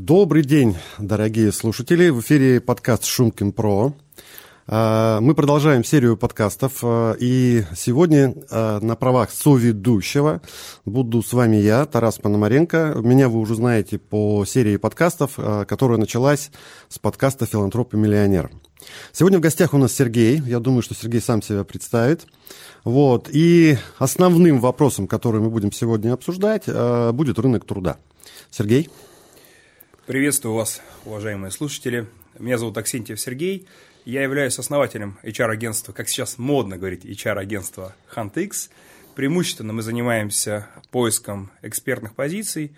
Добрый день, дорогие слушатели. В эфире подкаст «Шумкин Про». А, мы продолжаем серию подкастов, а, и сегодня а, на правах соведущего буду с вами я, Тарас Пономаренко. Меня вы уже знаете по серии подкастов, которая началась с подкаста «Филантроп и миллионер». Сегодня в гостях у нас Сергей. Я думаю, что Сергей сам себя представит. Вот. И основным вопросом, который мы будем сегодня обсуждать, будет рынок труда. Сергей? Приветствую вас, уважаемые слушатели. Меня зовут Аксентьев Сергей. Я являюсь основателем HR-агентства, как сейчас модно говорить, HR-агентства HuntX. Преимущественно мы занимаемся поиском экспертных позиций,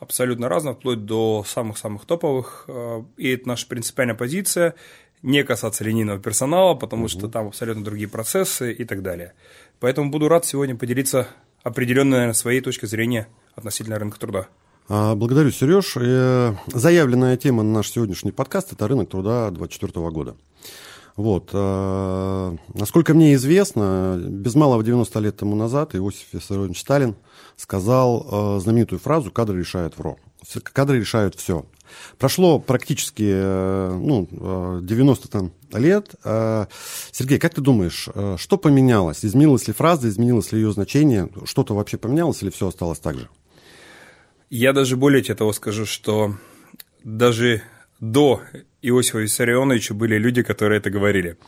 абсолютно разных, вплоть до самых-самых топовых. И это наша принципиальная позиция – не касаться линейного персонала, потому угу. что там абсолютно другие процессы и так далее. Поэтому буду рад сегодня поделиться определенной наверное, своей точкой зрения относительно рынка труда. А, благодарю, Сереж. Э, заявленная тема на наш сегодняшний подкаст – это рынок труда 2024 года. Вот. Э, насколько мне известно, без малого 90 лет тому назад Иосиф Виссарионович Сталин сказал э, знаменитую фразу «кадры решают ВРО». Кадры решают все. Прошло практически ну, 90 там, лет. Сергей, как ты думаешь, что поменялось? Изменилась ли фраза, изменилось ли ее значение? Что-то вообще поменялось или все осталось так же? Я даже более того скажу, что даже до Иосифа Виссарионовича были люди, которые это говорили.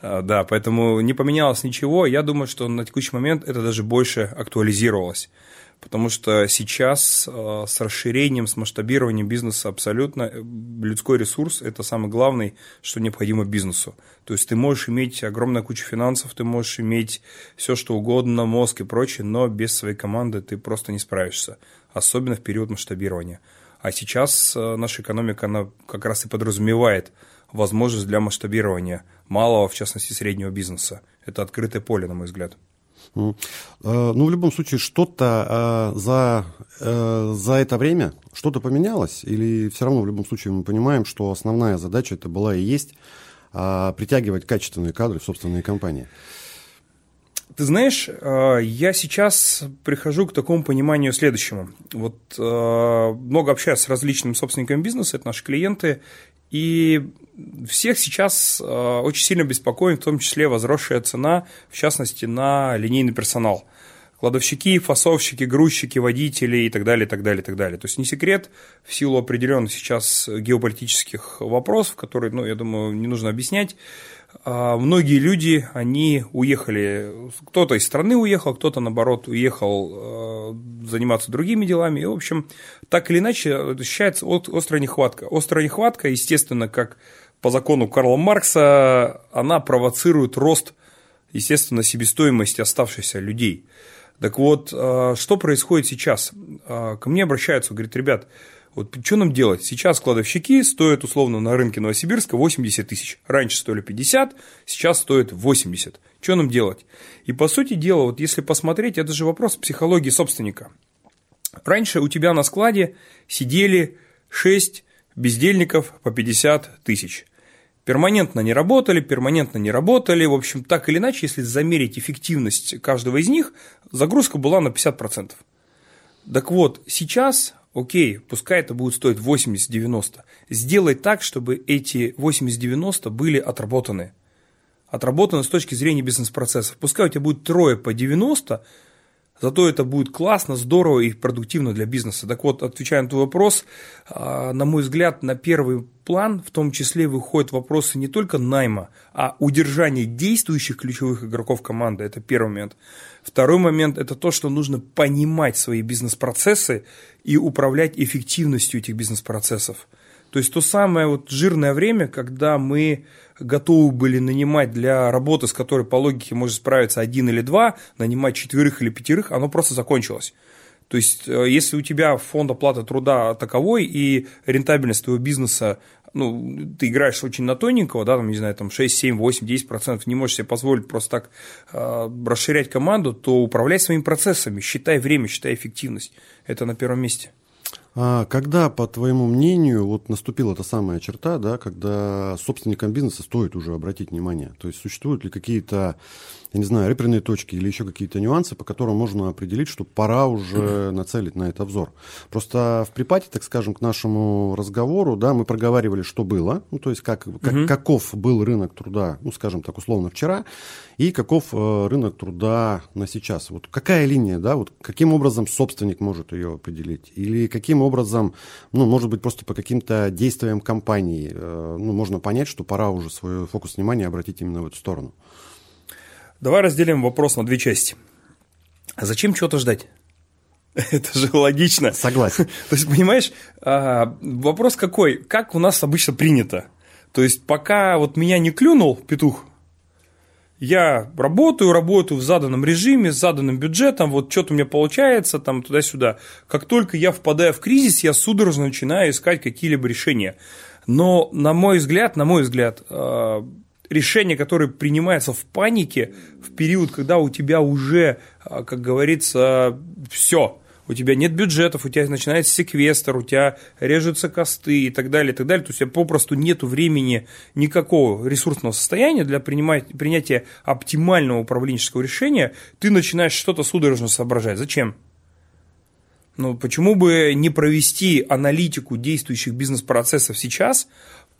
А, да, поэтому не поменялось ничего. Я думаю, что на текущий момент это даже больше актуализировалось. Потому что сейчас а, с расширением, с масштабированием бизнеса абсолютно э, людской ресурс – это самый главный, что необходимо бизнесу. То есть ты можешь иметь огромную кучу финансов, ты можешь иметь все, что угодно, мозг и прочее, но без своей команды ты просто не справишься особенно в период масштабирования. А сейчас э, наша экономика, она как раз и подразумевает возможность для масштабирования малого, в частности, среднего бизнеса. Это открытое поле, на мой взгляд. Э, ну, в любом случае, что-то э, за, за это время, что-то поменялось? Или все равно в любом случае мы понимаем, что основная задача это была и есть притягивать качественные кадры в собственные компании? Ты знаешь, э, я сейчас прихожу к такому пониманию следующему. Вот э, много общаюсь с различными собственниками бизнеса, это наши клиенты, и всех сейчас э, очень сильно беспокоит, в том числе возросшая цена, в частности, на линейный персонал. Кладовщики, фасовщики, грузчики, водители и так далее, и так далее, и так далее. То есть не секрет, в силу определенных сейчас геополитических вопросов, которые, ну, я думаю, не нужно объяснять, а, многие люди, они уехали, кто-то из страны уехал, кто-то, наоборот, уехал а, заниматься другими делами. И, в общем, так или иначе, ощущается острая нехватка. Острая нехватка, естественно, как по закону Карла Маркса, она провоцирует рост, естественно, себестоимости оставшихся людей. Так вот, а, что происходит сейчас? Ко мне обращаются, говорят, ребят, вот что нам делать? Сейчас кладовщики стоят условно на рынке Новосибирска 80 тысяч. Раньше стоили 50, сейчас стоят 80. Что нам делать? И по сути дела, вот если посмотреть, это же вопрос психологии собственника. Раньше у тебя на складе сидели 6 бездельников по 50 тысяч. Перманентно не работали, перманентно не работали. В общем, так или иначе, если замерить эффективность каждого из них, загрузка была на 50%. Так вот, сейчас окей, пускай это будет стоить 80-90. Сделай так, чтобы эти 80-90 были отработаны. Отработаны с точки зрения бизнес-процессов. Пускай у тебя будет трое по 90, Зато это будет классно, здорово и продуктивно для бизнеса. Так вот, отвечая на твой вопрос, а, на мой взгляд, на первый план в том числе выходят вопросы не только найма, а удержания действующих ключевых игроков команды. Это первый момент. Второй момент – это то, что нужно понимать свои бизнес-процессы и управлять эффективностью этих бизнес-процессов. То есть то самое вот жирное время, когда мы готовы были нанимать для работы, с которой по логике может справиться один или два, нанимать четверых или пятерых, оно просто закончилось. То есть, э, если у тебя фонд оплаты труда таковой и рентабельность твоего бизнеса, ну, ты играешь очень на тоненького, да, там, не знаю, там 6, 7, 8, 10 процентов, не можешь себе позволить просто так э, расширять команду, то управляй своими процессами, считай время, считай эффективность. Это на первом месте. А когда, по твоему мнению, вот наступила та самая черта, да, когда собственникам бизнеса стоит уже обратить внимание? То есть существуют ли какие-то я не знаю, реперные точки или еще какие-то нюансы, по которым можно определить, что пора уже нацелить на это обзор. Просто в припате, так скажем, к нашему разговору, да, мы проговаривали, что было, ну, то есть как, как, угу. каков был рынок труда, ну, скажем так, условно, вчера, и каков э, рынок труда на сейчас. Вот какая линия, да, вот каким образом собственник может ее определить, или каким образом, ну, может быть, просто по каким-то действиям компании, э, ну, можно понять, что пора уже свой фокус внимания обратить именно в эту сторону. Давай разделим вопрос на две части. А зачем чего-то ждать? Это же логично. Согласен. То есть, понимаешь, а, вопрос какой? Как у нас обычно принято? То есть, пока вот меня не клюнул петух, я работаю, работаю в заданном режиме, с заданным бюджетом, вот что-то у меня получается, там туда-сюда. Как только я впадаю в кризис, я судорожно начинаю искать какие-либо решения. Но, на мой взгляд, на мой взгляд, решение, которое принимается в панике в период, когда у тебя уже, а, как говорится, все, у тебя нет бюджетов, у тебя начинается секвестр, у тебя режутся косты и так далее, и так далее. То есть у тебя попросту нет времени никакого ресурсного состояния для принимать, принятия оптимального управленческого решения. Ты начинаешь что-то судорожно соображать. Зачем? Ну, почему бы не провести аналитику действующих бизнес-процессов сейчас,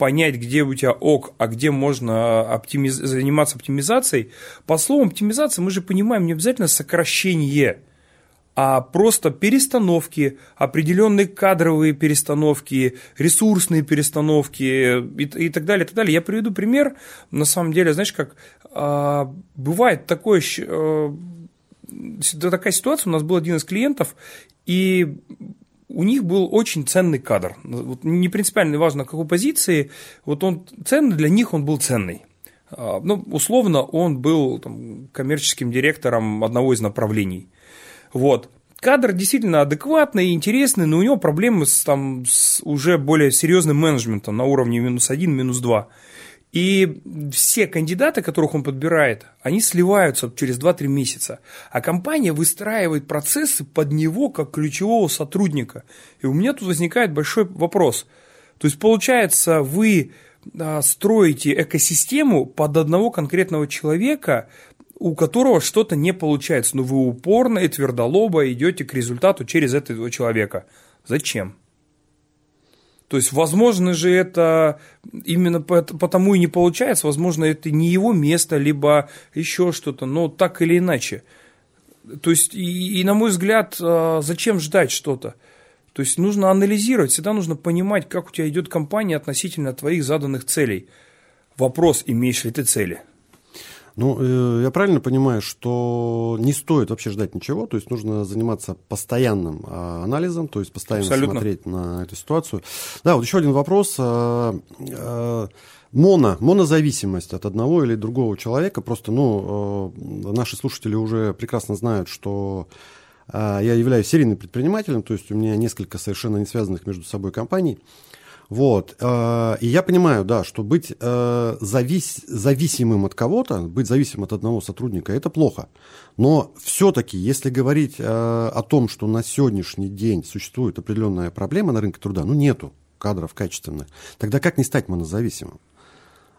понять, где у тебя ок, а где можно оптимиз... заниматься оптимизацией. По словам оптимизация мы же понимаем не обязательно сокращение, а просто перестановки, определенные кадровые перестановки, ресурсные перестановки и, и так далее, и так далее. Я приведу пример. На самом деле, знаешь, как а, бывает такое, а, такая ситуация, у нас был один из клиентов, и у них был очень ценный кадр. Вот не принципиально важно, какой позиции, вот он ценный, для них он был ценный. А, ну, условно, он был там, коммерческим директором одного из направлений. Вот. Кадр действительно адекватный и интересный, но у него проблемы с, там, с уже более серьезным менеджментом на уровне минус один, минус два. И все кандидаты, которых он подбирает, они сливаются через 2-3 месяца. А компания выстраивает процессы под него как ключевого сотрудника. И у меня тут возникает большой вопрос. То есть, получается, вы а, строите экосистему под одного конкретного человека, у которого что-то не получается, но вы упорно и твердолобо идете к результату через этого человека. Зачем? То есть, возможно же, это именно потому и не получается, возможно, это не его место, либо еще что-то, но так или иначе. То есть, и, и на мой взгляд, а, зачем ждать что-то? То есть, нужно анализировать, всегда нужно понимать, как у тебя идет компания относительно твоих заданных целей. Вопрос, имеешь ли ты цели – ну, э, я правильно понимаю, что не стоит вообще ждать ничего, то есть нужно заниматься постоянным а, анализом, то есть постоянно Абсолютно. смотреть на эту ситуацию. Да, вот еще один вопрос. А, а, моно, монозависимость от одного или другого человека. Просто, ну, наши слушатели уже прекрасно знают, что я являюсь серийным предпринимателем, то есть у меня несколько совершенно не связанных между собой компаний. Вот. Э, и я понимаю, да, что быть э, завис, зависимым от кого-то, быть зависимым от одного сотрудника, это плохо. Но все-таки, если говорить э, о том, что на сегодняшний день существует определенная проблема на рынке труда, ну нету кадров качественных, тогда как не стать монозависимым?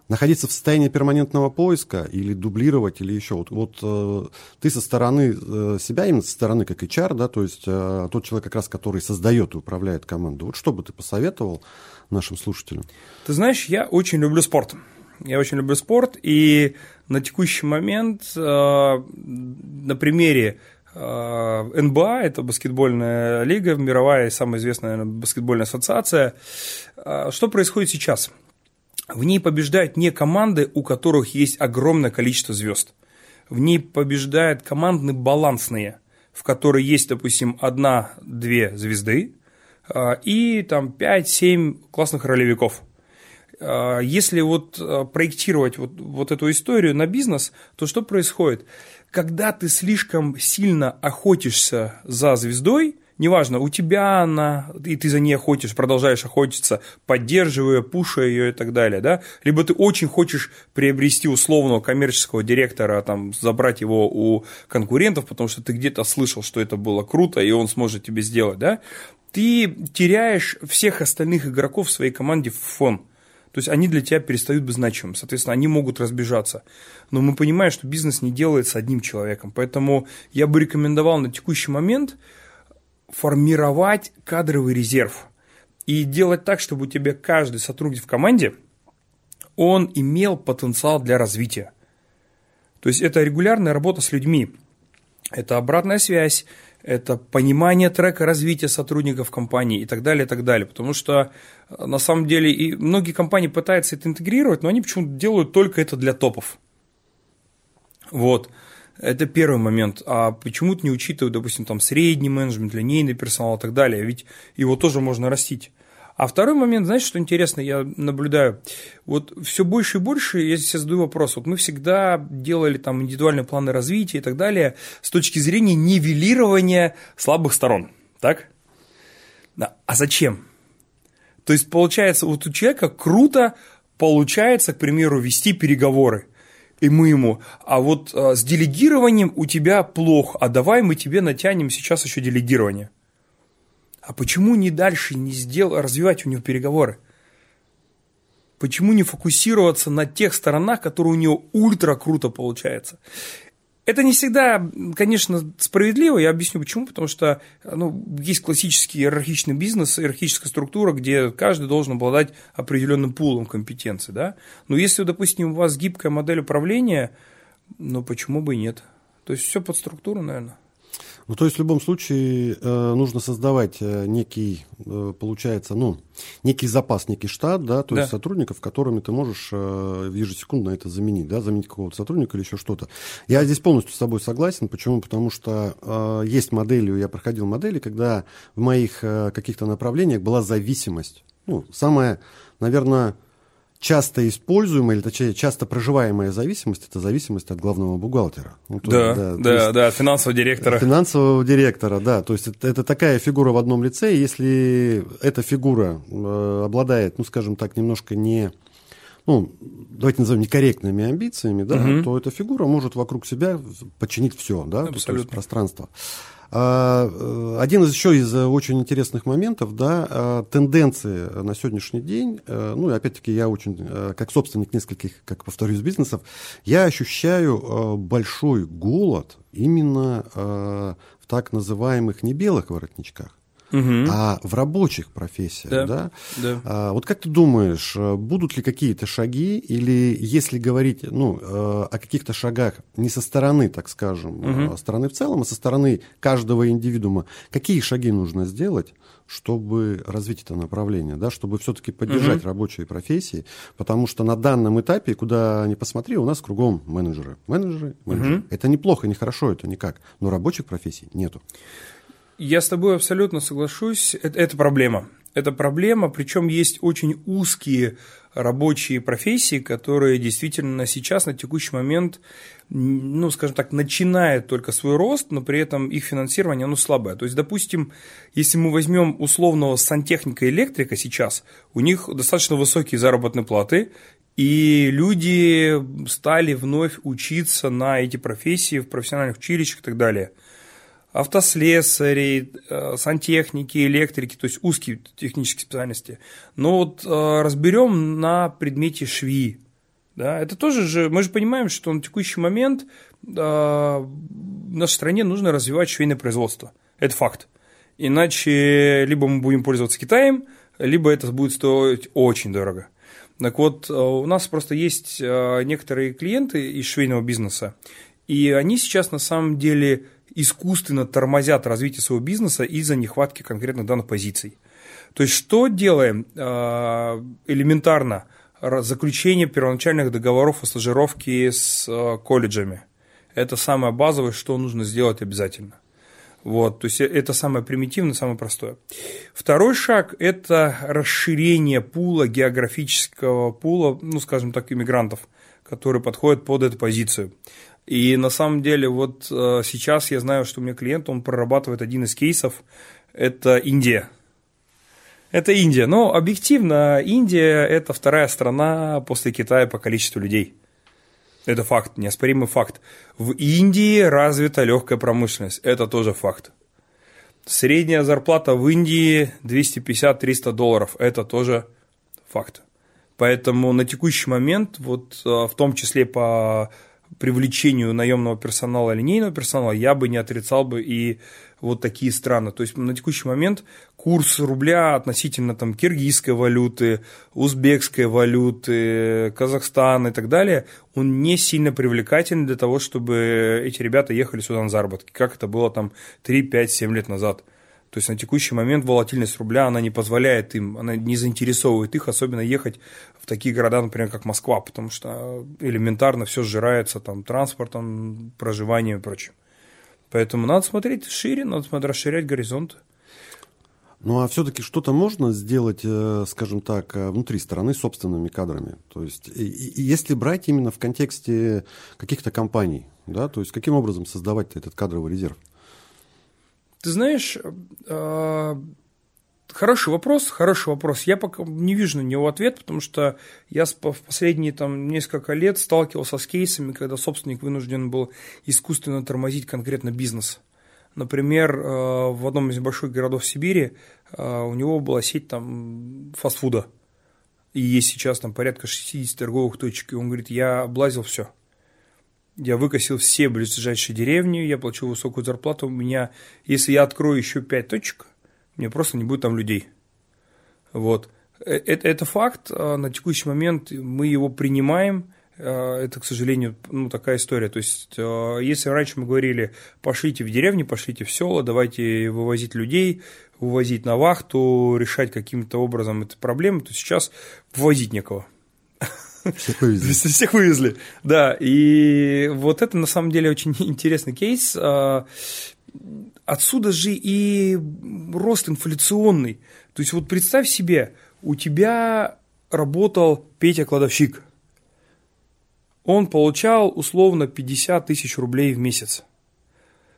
Находиться в состоянии перманентного поиска или дублировать, или еще. Вот, вот э, ты со стороны э, себя, именно со стороны как HR, да, то есть э, тот человек как раз, который создает и управляет команду. Вот что бы ты посоветовал нашим слушателям? Ты знаешь, я очень люблю спорт. Я очень люблю спорт, и на текущий момент э, на примере э, НБА, это баскетбольная лига, мировая самая известная наверное, баскетбольная ассоциация. Э, что происходит сейчас? В ней побеждают не команды, у которых есть огромное количество звезд. В ней побеждают командные балансные, в которой есть, допустим, одна-две звезды, а, и там 5-7 классных ролевиков. А, если вот а, проектировать вот, вот эту историю на бизнес, то что происходит? Когда ты слишком сильно охотишься за звездой, неважно, у тебя она, и ты за ней охотишь, продолжаешь охотиться, поддерживая, пушая ее и так далее, да, либо ты очень хочешь приобрести условного коммерческого директора, там, забрать его у конкурентов, потому что ты где-то слышал, что это было круто, и он сможет тебе сделать, да, ты теряешь всех остальных игроков в своей команде в фон. То есть они для тебя перестают быть значимым. Соответственно, они могут разбежаться. Но мы понимаем, что бизнес не делается одним человеком. Поэтому я бы рекомендовал на текущий момент формировать кадровый резерв. И делать так, чтобы у тебя каждый сотрудник в команде, он имел потенциал для развития. То есть это регулярная работа с людьми. Это обратная связь, это понимание трека развития сотрудников компании и так далее, и так далее. Потому что э, на самом деле и многие компании пытаются это интегрировать, но они почему-то делают только это для топов. Вот. Это первый момент. А почему-то не учитывают, допустим, там средний менеджмент, линейный персонал и так далее. Ведь его тоже можно растить. А второй момент, знаешь, что интересно, я наблюдаю, вот все больше и больше я здесь задаю вопрос, вот мы всегда делали там индивидуальные планы развития и так далее с точки зрения нивелирования слабых сторон, так? Да. А зачем? То есть, получается, вот у человека круто получается, к примеру, вести переговоры. И мы ему, а вот а, с делегированием у тебя плохо, а давай мы тебе натянем сейчас еще делегирование. А почему не дальше не сделать, развивать у него переговоры? Почему не фокусироваться на тех сторонах, которые у него ультра круто получается? Это не всегда, конечно, справедливо. Я объясню почему. Потому что ну, есть классический иерархичный бизнес, иерархическая структура, где каждый должен обладать определенным пулом компетенций. Да? Но если, допустим, у вас гибкая модель управления, ну почему бы и нет? То есть все под структуру, наверное. Ну, то есть в любом случае э, нужно создавать э, некий, э, получается, ну, некий запас, некий штат, да, то да. есть сотрудников, которыми ты можешь э, ежесекундно это заменить, да, заменить какого-то сотрудника или еще что-то. Я здесь полностью с тобой согласен. Почему? Потому что э, есть модели, я проходил модели, когда в моих э, каких-то направлениях была зависимость. Ну, самое, наверное, часто используемая, или точнее, часто проживаемая зависимость – это зависимость от главного бухгалтера. Ну, да, да, да, есть, да, финансового директора. Финансового директора, да. То есть это, это такая фигура в одном лице, если эта фигура э, обладает, ну, скажем так, немножко не ну, давайте назовем некорректными амбициями, да, угу. то эта фигура может вокруг себя подчинить все, да, Абсолютно. то есть пространство. А, э, один из еще из э, очень интересных моментов, да, э, тенденции на сегодняшний день, ну, и опять-таки я очень, как собственник нескольких, как повторюсь, бизнесов, я ощущаю большой голод именно в так называемых не белых воротничках угу. а в рабочих профессиях. Да, да? Да. А, вот как ты думаешь, э, будут ли какие-то шаги, или если говорить ну, э, о каких-то шагах не со стороны, так скажем, угу. стороны в целом, а со стороны каждого индивидуума, какие шаги нужно сделать, чтобы развить это направление, да, чтобы все-таки поддержать угу. рабочие профессии, потому что на данном этапе, куда ни посмотри, у нас кругом менеджеры. Менеджеры, менеджеры. Угу. Это неплохо, не хорошо, это никак, но рабочих профессий нету. Я с тобой абсолютно соглашусь. Это, это проблема. Это проблема, причем есть очень узкие рабочие профессии, которые действительно сейчас, на текущий момент, ну, скажем так, начинают только свой рост, но при этом их финансирование, оно слабое. То есть, допустим, если мы возьмем условного сантехника электрика сейчас, у них достаточно высокие заработные платы, и люди стали вновь учиться на эти профессии в профессиональных училищах и так далее – автослесарей, э, сантехники, электрики, то есть узкие технические специальности. Но вот э, разберем на предмете шви. Да, это тоже же, мы же понимаем, что на текущий момент э, в нашей стране нужно развивать швейное производство. Это факт. Иначе либо мы будем пользоваться Китаем, либо это будет стоить очень дорого. Так вот, у нас просто есть некоторые клиенты из швейного бизнеса, и они сейчас на самом деле искусственно тормозят развитие своего бизнеса из-за нехватки конкретных данных позиций. То есть что делаем? А, элементарно заключение первоначальных договоров о стажировке с а, колледжами. Это самое базовое, что нужно сделать обязательно. Вот, то есть э, это самое примитивное, самое простое. Второй шаг – это расширение пула, географического пула, ну, скажем так, иммигрантов, которые подходят под эту позицию. И на самом деле вот э, сейчас я знаю, что у меня клиент, он прорабатывает один из кейсов, это Индия. Это Индия. Но объективно, Индия – это вторая страна после Китая по количеству людей. Это факт, неоспоримый факт. В Индии развита легкая промышленность. Это тоже факт. Средняя зарплата в Индии 250-300 долларов. Это тоже факт. Поэтому на текущий момент, вот в том числе по привлечению наемного персонала, линейного персонала, я бы не отрицал бы и вот такие страны. То есть на текущий момент курс рубля относительно там киргизской валюты, узбекской валюты, Казахстана и так далее, он не сильно привлекательный для того, чтобы эти ребята ехали сюда на заработки, как это было там 3, 5, 7 лет назад. То есть на текущий момент волатильность рубля, она не позволяет им, она не заинтересовывает их, особенно ехать в такие города, например, как Москва, потому что элементарно все сжирается там транспортом, проживанием и прочим. Поэтому надо смотреть шире, надо смотреть, расширять горизонты. Ну а все-таки что-то можно сделать, э, скажем так, э, внутри страны собственными кадрами. То есть, если брать именно в контексте каких-то компаний, да, то есть каким образом создавать этот кадровый резерв? Ты знаешь, э, Хороший вопрос, хороший вопрос. Я пока не вижу на него ответ, потому что я в последние там, несколько лет сталкивался с кейсами, когда собственник вынужден был искусственно тормозить конкретно бизнес. Например, э, в одном из больших городов Сибири э, у него была сеть там фастфуда. И есть сейчас там порядка 60 торговых точек. И он говорит, я облазил все. Я выкосил все ближайшие деревни, я плачу высокую зарплату. У меня, если я открою еще 5 точек, мне просто не будет там людей. Вот. Это, это факт, а на текущий момент мы его принимаем, а, это, к сожалению, ну, такая история. То есть, а, если раньше мы говорили, пошлите в деревню, пошлите в село, давайте вывозить людей, вывозить на вахту, решать каким-то образом эту проблему, то сейчас вывозить некого. Всех вывезли. Всех вывезли, да. И вот это на самом деле очень интересный кейс отсюда же и рост инфляционный. То есть вот представь себе, у тебя работал Петя-кладовщик. Он получал условно 50 тысяч рублей в месяц.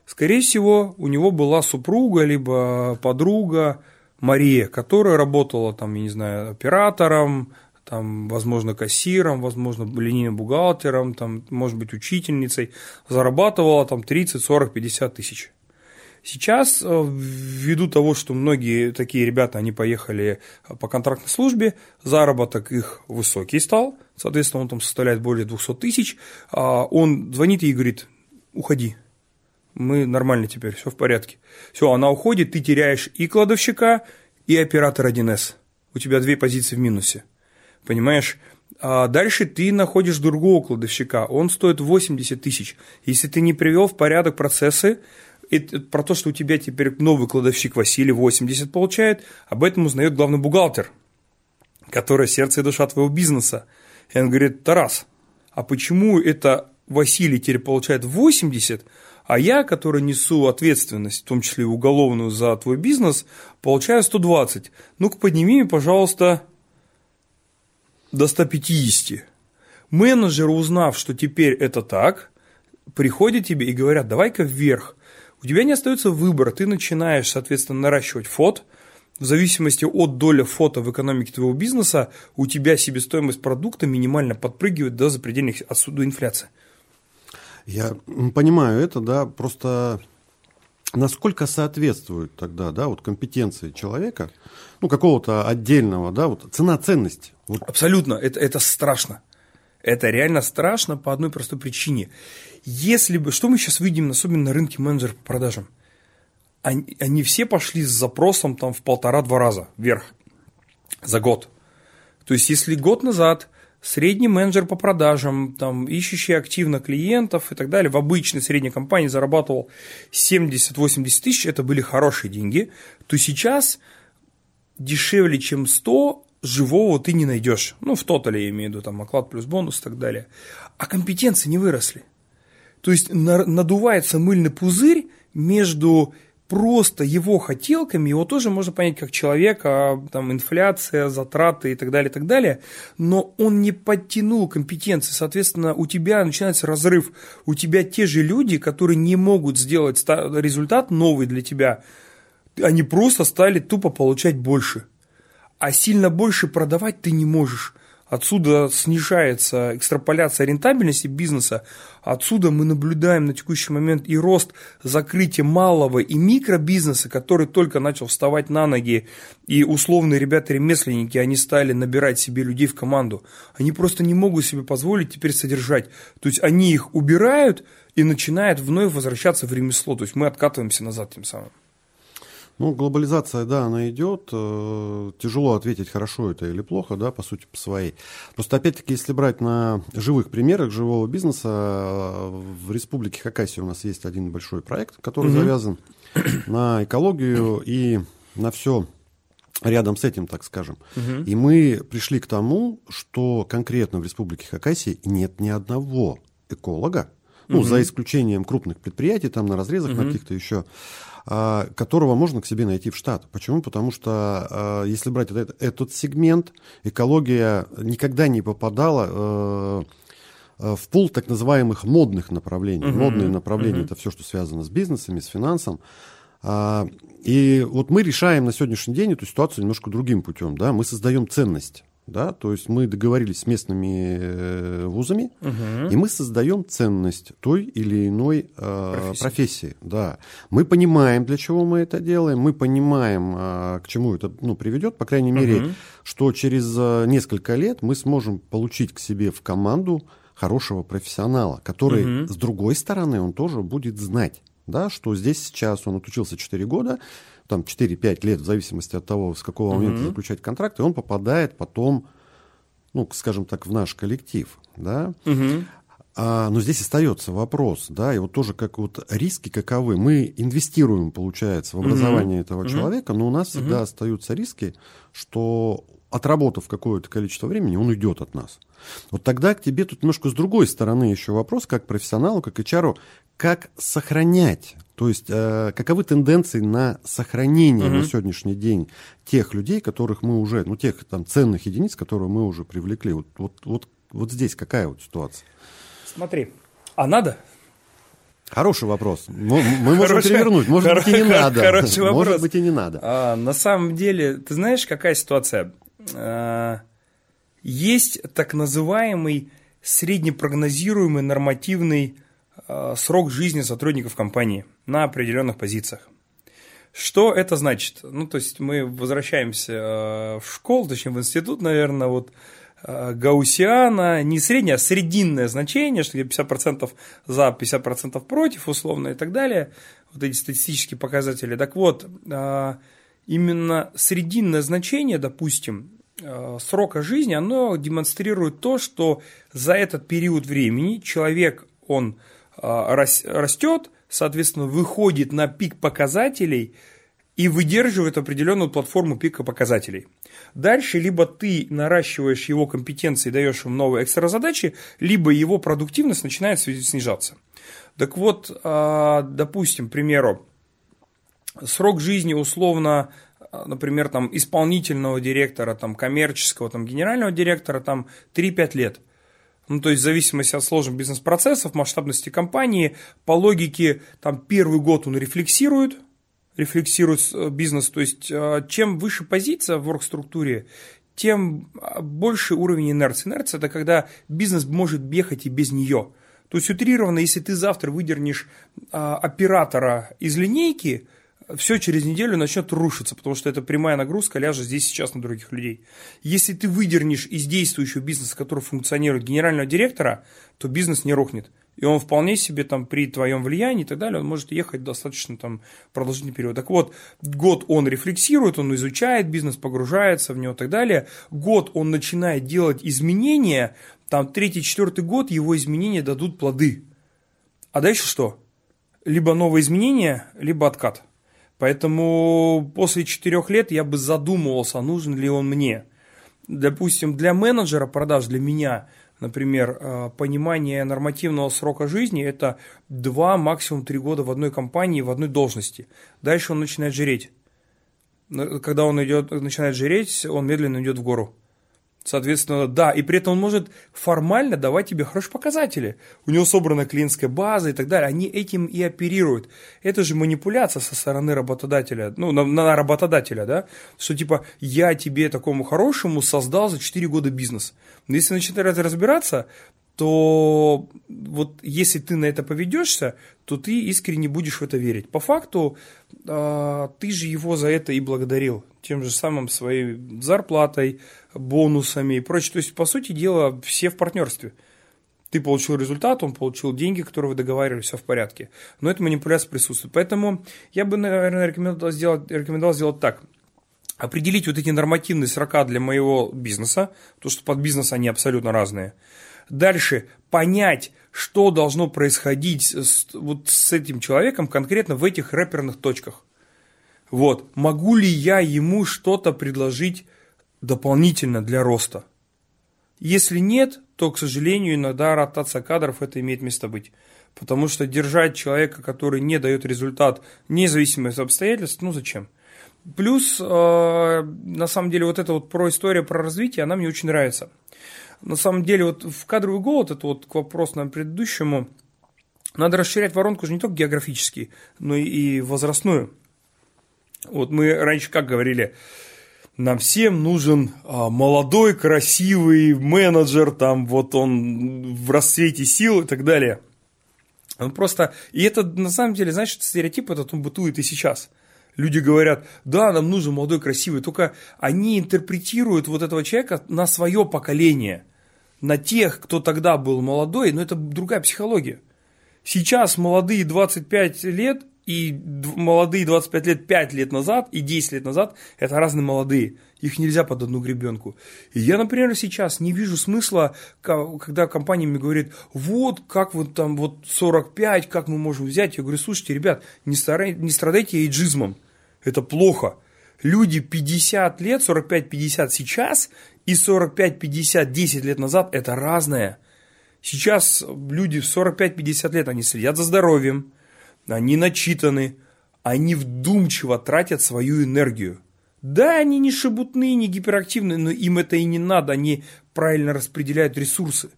Скорее всего, у него была супруга, либо подруга Мария, которая работала там, я не знаю, оператором, там, возможно, кассиром, возможно, линейным бухгалтером, там, может быть, учительницей, зарабатывала там 30, 40, 50 тысяч. Сейчас, э, ввиду того, что многие такие ребята, они поехали э, по контрактной службе, заработок их высокий стал, соответственно, он там составляет более 200 тысяч, а он звонит ей и говорит, уходи, мы нормально теперь, все в порядке. Все, она уходит, ты теряешь и кладовщика, и оператор 1С. У тебя две позиции в минусе. Понимаешь? А дальше ты находишь другого кладовщика, он стоит 80 тысяч. Если ты не привел в порядок процессы, это про то, что у тебя теперь новый кладовщик Василий 80 получает, об этом узнает главный бухгалтер, который сердце и душа твоего бизнеса. И он говорит, Тарас, а почему это Василий теперь получает 80, а я, который несу ответственность, в том числе и уголовную за твой бизнес, получаю 120. Ну-ка подними, пожалуйста, до 150. Менеджеры, узнав, что теперь это так, приходят тебе и говорят, давай-ка вверх у тебя не остается выбора, ты начинаешь, соответственно, наращивать фот, в зависимости от доли фото в экономике твоего бизнеса, у тебя себестоимость продукта минимально подпрыгивает до запредельных отсюда инфляции. Я понимаю это, да, просто насколько соответствует тогда, да, вот компетенции человека, ну, какого-то отдельного, да, вот цена ценность. Вот. Абсолютно, это, это страшно. Это реально страшно по одной простой причине. Если бы, что мы сейчас видим, особенно на рынке менеджеров по продажам, они, они все пошли с запросом там в полтора-два раза вверх за год. То есть, если год назад средний менеджер по продажам, там, ищущий активно клиентов и так далее, в обычной средней компании зарабатывал 70-80 тысяч, это были хорошие деньги, то сейчас дешевле, чем 100, живого ты не найдешь. Ну, в тотале я имею в виду, там, оклад плюс бонус и так далее. А компетенции не выросли. То есть надувается мыльный пузырь между просто его хотелками, его тоже можно понять как человека, там инфляция, затраты и так далее, и так далее, но он не подтянул компетенции, соответственно, у тебя начинается разрыв, у тебя те же люди, которые не могут сделать результат новый для тебя, они просто стали тупо получать больше, а сильно больше продавать ты не можешь, отсюда снижается экстраполяция рентабельности бизнеса, отсюда мы наблюдаем на текущий момент и рост закрытия малого и микробизнеса, который только начал вставать на ноги, и условные ребята-ремесленники, они стали набирать себе людей в команду. Они просто не могут себе позволить теперь содержать. То есть они их убирают и начинают вновь возвращаться в ремесло. То есть мы откатываемся назад тем самым. Ну, глобализация, да, она идет. Э, тяжело ответить, хорошо это или плохо, да, по сути, по своей. Просто, опять-таки, если брать на живых примерах живого бизнеса, э, в республике Хакасия у нас есть один большой проект, который mm-hmm. завязан на экологию и на все рядом с этим, так скажем. Угу. И мы пришли к тому, что конкретно в Республике Хакасия нет ни одного эколога, ну, угу. за исключением крупных предприятий, там на разрезах, угу. на каких-то еще, которого можно к себе найти в штат. Почему? Потому что а, если брать этот, этот сегмент, экология никогда не попадала э, э, в пул так называемых модных направлений. Uh-huh. Модные направления uh-huh. это все, что связано с бизнесами, с финансом. А, и вот мы решаем на сегодняшний день эту ситуацию немножко другим путем. Да? Мы создаем ценность. Да, то есть мы договорились с местными э, вузами, угу. и мы создаем ценность той или иной э, профессии. профессии. Да. Мы понимаем, для чего мы это делаем, мы понимаем, э, к чему это ну, приведет, по крайней мере, угу. что через э, несколько лет мы сможем получить к себе в команду хорошего профессионала, который, угу. с другой стороны, он тоже будет знать, да, что здесь сейчас он отучился 4 года, там 4-5 лет, в зависимости от того, с какого момента mm-hmm. заключать контракт, и он попадает потом, ну, скажем так, в наш коллектив, да. Mm-hmm. А, но здесь остается вопрос, да, и вот тоже как вот риски каковы. Мы инвестируем, получается, в образование mm-hmm. этого mm-hmm. человека, но у нас mm-hmm. всегда остаются риски, что отработав какое-то количество времени, он уйдет от нас. Вот тогда к тебе тут немножко с другой стороны еще вопрос, как профессионалу, как HR, как сохранять, то есть э, каковы тенденции на сохранение угу. на сегодняшний день тех людей, которых мы уже, ну тех там ценных единиц, которые мы уже привлекли. Вот, вот, вот, вот здесь какая вот ситуация? Смотри, а надо? Хороший вопрос. Мы, мы можем хороший, перевернуть. Может хоро- быть, и не надо. Хороший вопрос. Может быть, и не надо. А, на самом деле, ты знаешь, какая ситуация? А, есть так называемый среднепрогнозируемый нормативный а, срок жизни сотрудников компании на определенных позициях. Что это значит? Ну, то есть мы возвращаемся а, в школу, точнее в институт, наверное, вот Гаусиана, не среднее, а срединное значение, что 50% за, 50% против, условно, и так далее, вот эти статистические показатели. Так вот, именно срединное значение, допустим, э, срока жизни, оно демонстрирует то, что за этот период времени человек, он э, растет, соответственно, выходит на пик показателей и выдерживает определенную платформу пика показателей. Дальше либо ты наращиваешь его компетенции, даешь ему новые экстра задачи, либо его продуктивность начинает снижаться. Так вот, э, допустим, к примеру, срок жизни условно, например, там, исполнительного директора, там, коммерческого, там, генерального директора, там, 3-5 лет. Ну, то есть, в зависимости от сложных бизнес-процессов, масштабности компании, по логике, там, первый год он рефлексирует, рефлексирует э, бизнес, то есть, а, чем выше позиция в оргструктуре, тем а, больше уровень инерции. Инерция – это когда бизнес может бегать и без нее. То есть, утрированно, если ты завтра выдернешь а, оператора из линейки – все через неделю начнет рушиться, потому что это прямая нагрузка ляжет здесь сейчас на других людей. Если ты выдернешь из действующего бизнеса, который функционирует, генерального директора, то бизнес не рухнет. И он вполне себе там при твоем влиянии и так далее, он может ехать достаточно там продолжительный период. Так вот, год он рефлексирует, он изучает бизнес, погружается в него и так далее. Год он начинает делать изменения, там третий, четвертый год его изменения дадут плоды. А дальше что? Либо новые изменения, либо откат. Поэтому после четырех лет я бы задумывался, нужен ли он мне. Допустим, для менеджера продаж, для меня, например, э, понимание нормативного срока жизни – это два, максимум три года в одной компании, в одной должности. Дальше он начинает жиреть. Когда он идет, начинает жиреть, он медленно идет в гору. Соответственно, да, и при этом он может формально давать тебе хорошие показатели. У него собрана клиентская база и так далее. Они этим и оперируют. Это же манипуляция со стороны работодателя, ну, на, на работодателя, да, что типа я тебе такому хорошему создал за 4 года бизнес. Но если начинать разбираться, то вот если ты на это поведешься, то ты искренне будешь в это верить. По факту э, ты же его за это и благодарил, тем же самым своей зарплатой, бонусами и прочее. То есть, по сути дела, все в партнерстве. Ты получил результат, он получил деньги, которые вы договаривались, все в порядке. Но эта манипуляция присутствует. Поэтому я бы, наверное, рекомендовал сделать, рекомендовал сделать так. Определить вот эти нормативные срока для моего бизнеса, то что под бизнес они абсолютно разные – Дальше понять, что должно происходить с, вот с этим человеком конкретно в этих рэперных точках. Вот, могу ли я ему что-то предложить дополнительно для роста? Если нет, то, к сожалению, иногда ротация кадров это имеет место быть. Потому что держать человека, который не дает результат, независимо от обстоятельств, ну зачем? Плюс, э, на самом деле, вот эта вот про история про развитие, она мне очень нравится на самом деле, вот в кадровый голод, это вот к вопросу нам предыдущему, надо расширять воронку же не только географически, но и возрастную. Вот мы раньше как говорили, нам всем нужен а, молодой, красивый менеджер, там вот он в расцвете сил и так далее. Он просто, и это на самом деле, знаешь, стереотип этот он бытует и сейчас – Люди говорят, да, нам нужен молодой, красивый, только они интерпретируют вот этого человека на свое поколение, на тех, кто тогда был молодой, но это другая психология. Сейчас молодые 25 лет и молодые 25 лет 5 лет назад и 10 лет назад – это разные молодые. Их нельзя под одну гребенку. И я, например, сейчас не вижу смысла, когда компания мне говорит, вот, как вот там, вот 45, как мы можем взять. Я говорю, слушайте, ребят, не, старай, не страдайте эйджизмом. Это плохо. Люди 50 лет, 45-50 сейчас и 45-50 10 лет назад – это разное. Сейчас люди в 45-50 лет, они следят за здоровьем, они начитаны, они вдумчиво тратят свою энергию. Да, они не шебутные, не гиперактивные, но им это и не надо, они правильно распределяют ресурсы.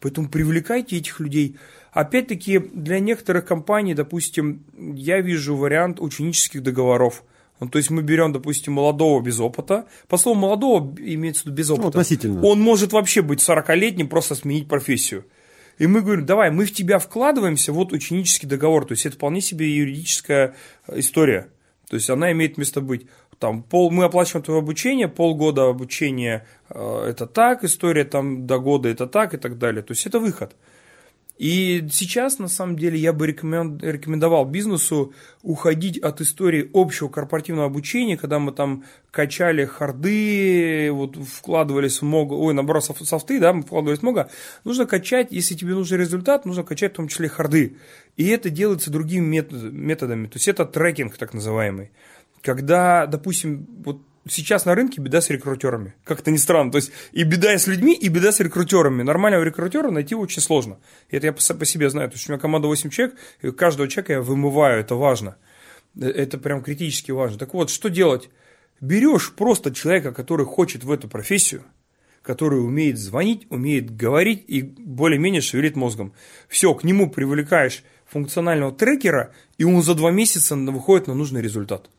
Поэтому привлекайте этих людей. Опять-таки, для некоторых компаний, допустим, я вижу вариант ученических договоров. Ну, то есть мы берем, допустим, молодого без опыта. По слову молодого имеется в виду без ну, опыта. Ну, относительно. Он может вообще быть 40-летним, просто сменить профессию. И мы говорим, давай, мы в тебя вкладываемся, вот ученический договор. То есть это вполне себе юридическая история. То есть она имеет место быть. Там пол, мы оплачиваем твое обучение, полгода обучения э, это так, история там до года это так и так далее. То есть это выход. И сейчас, на самом деле, я бы рекомендовал бизнесу уходить от истории общего корпоративного обучения, когда мы там качали харды, вот вкладывались много, ой, наоборот, софты, да, мы вкладывались много. Нужно качать, если тебе нужен результат, нужно качать в том числе харды. И это делается другими методами. То есть это трекинг так называемый. Когда, допустим, вот сейчас на рынке беда с рекрутерами. Как-то не странно. То есть и беда с людьми, и беда с рекрутерами. Нормального рекрутера найти очень сложно. И это я по, себе знаю. То есть у меня команда 8 человек, и каждого человека я вымываю, это важно. Э, это прям критически важно. Так вот, что делать? Берешь просто человека, который хочет в эту профессию, который умеет звонить, умеет говорить и более-менее шевелит мозгом. Все, к нему привлекаешь функционального трекера, и он за два месяца выходит на нужный результат.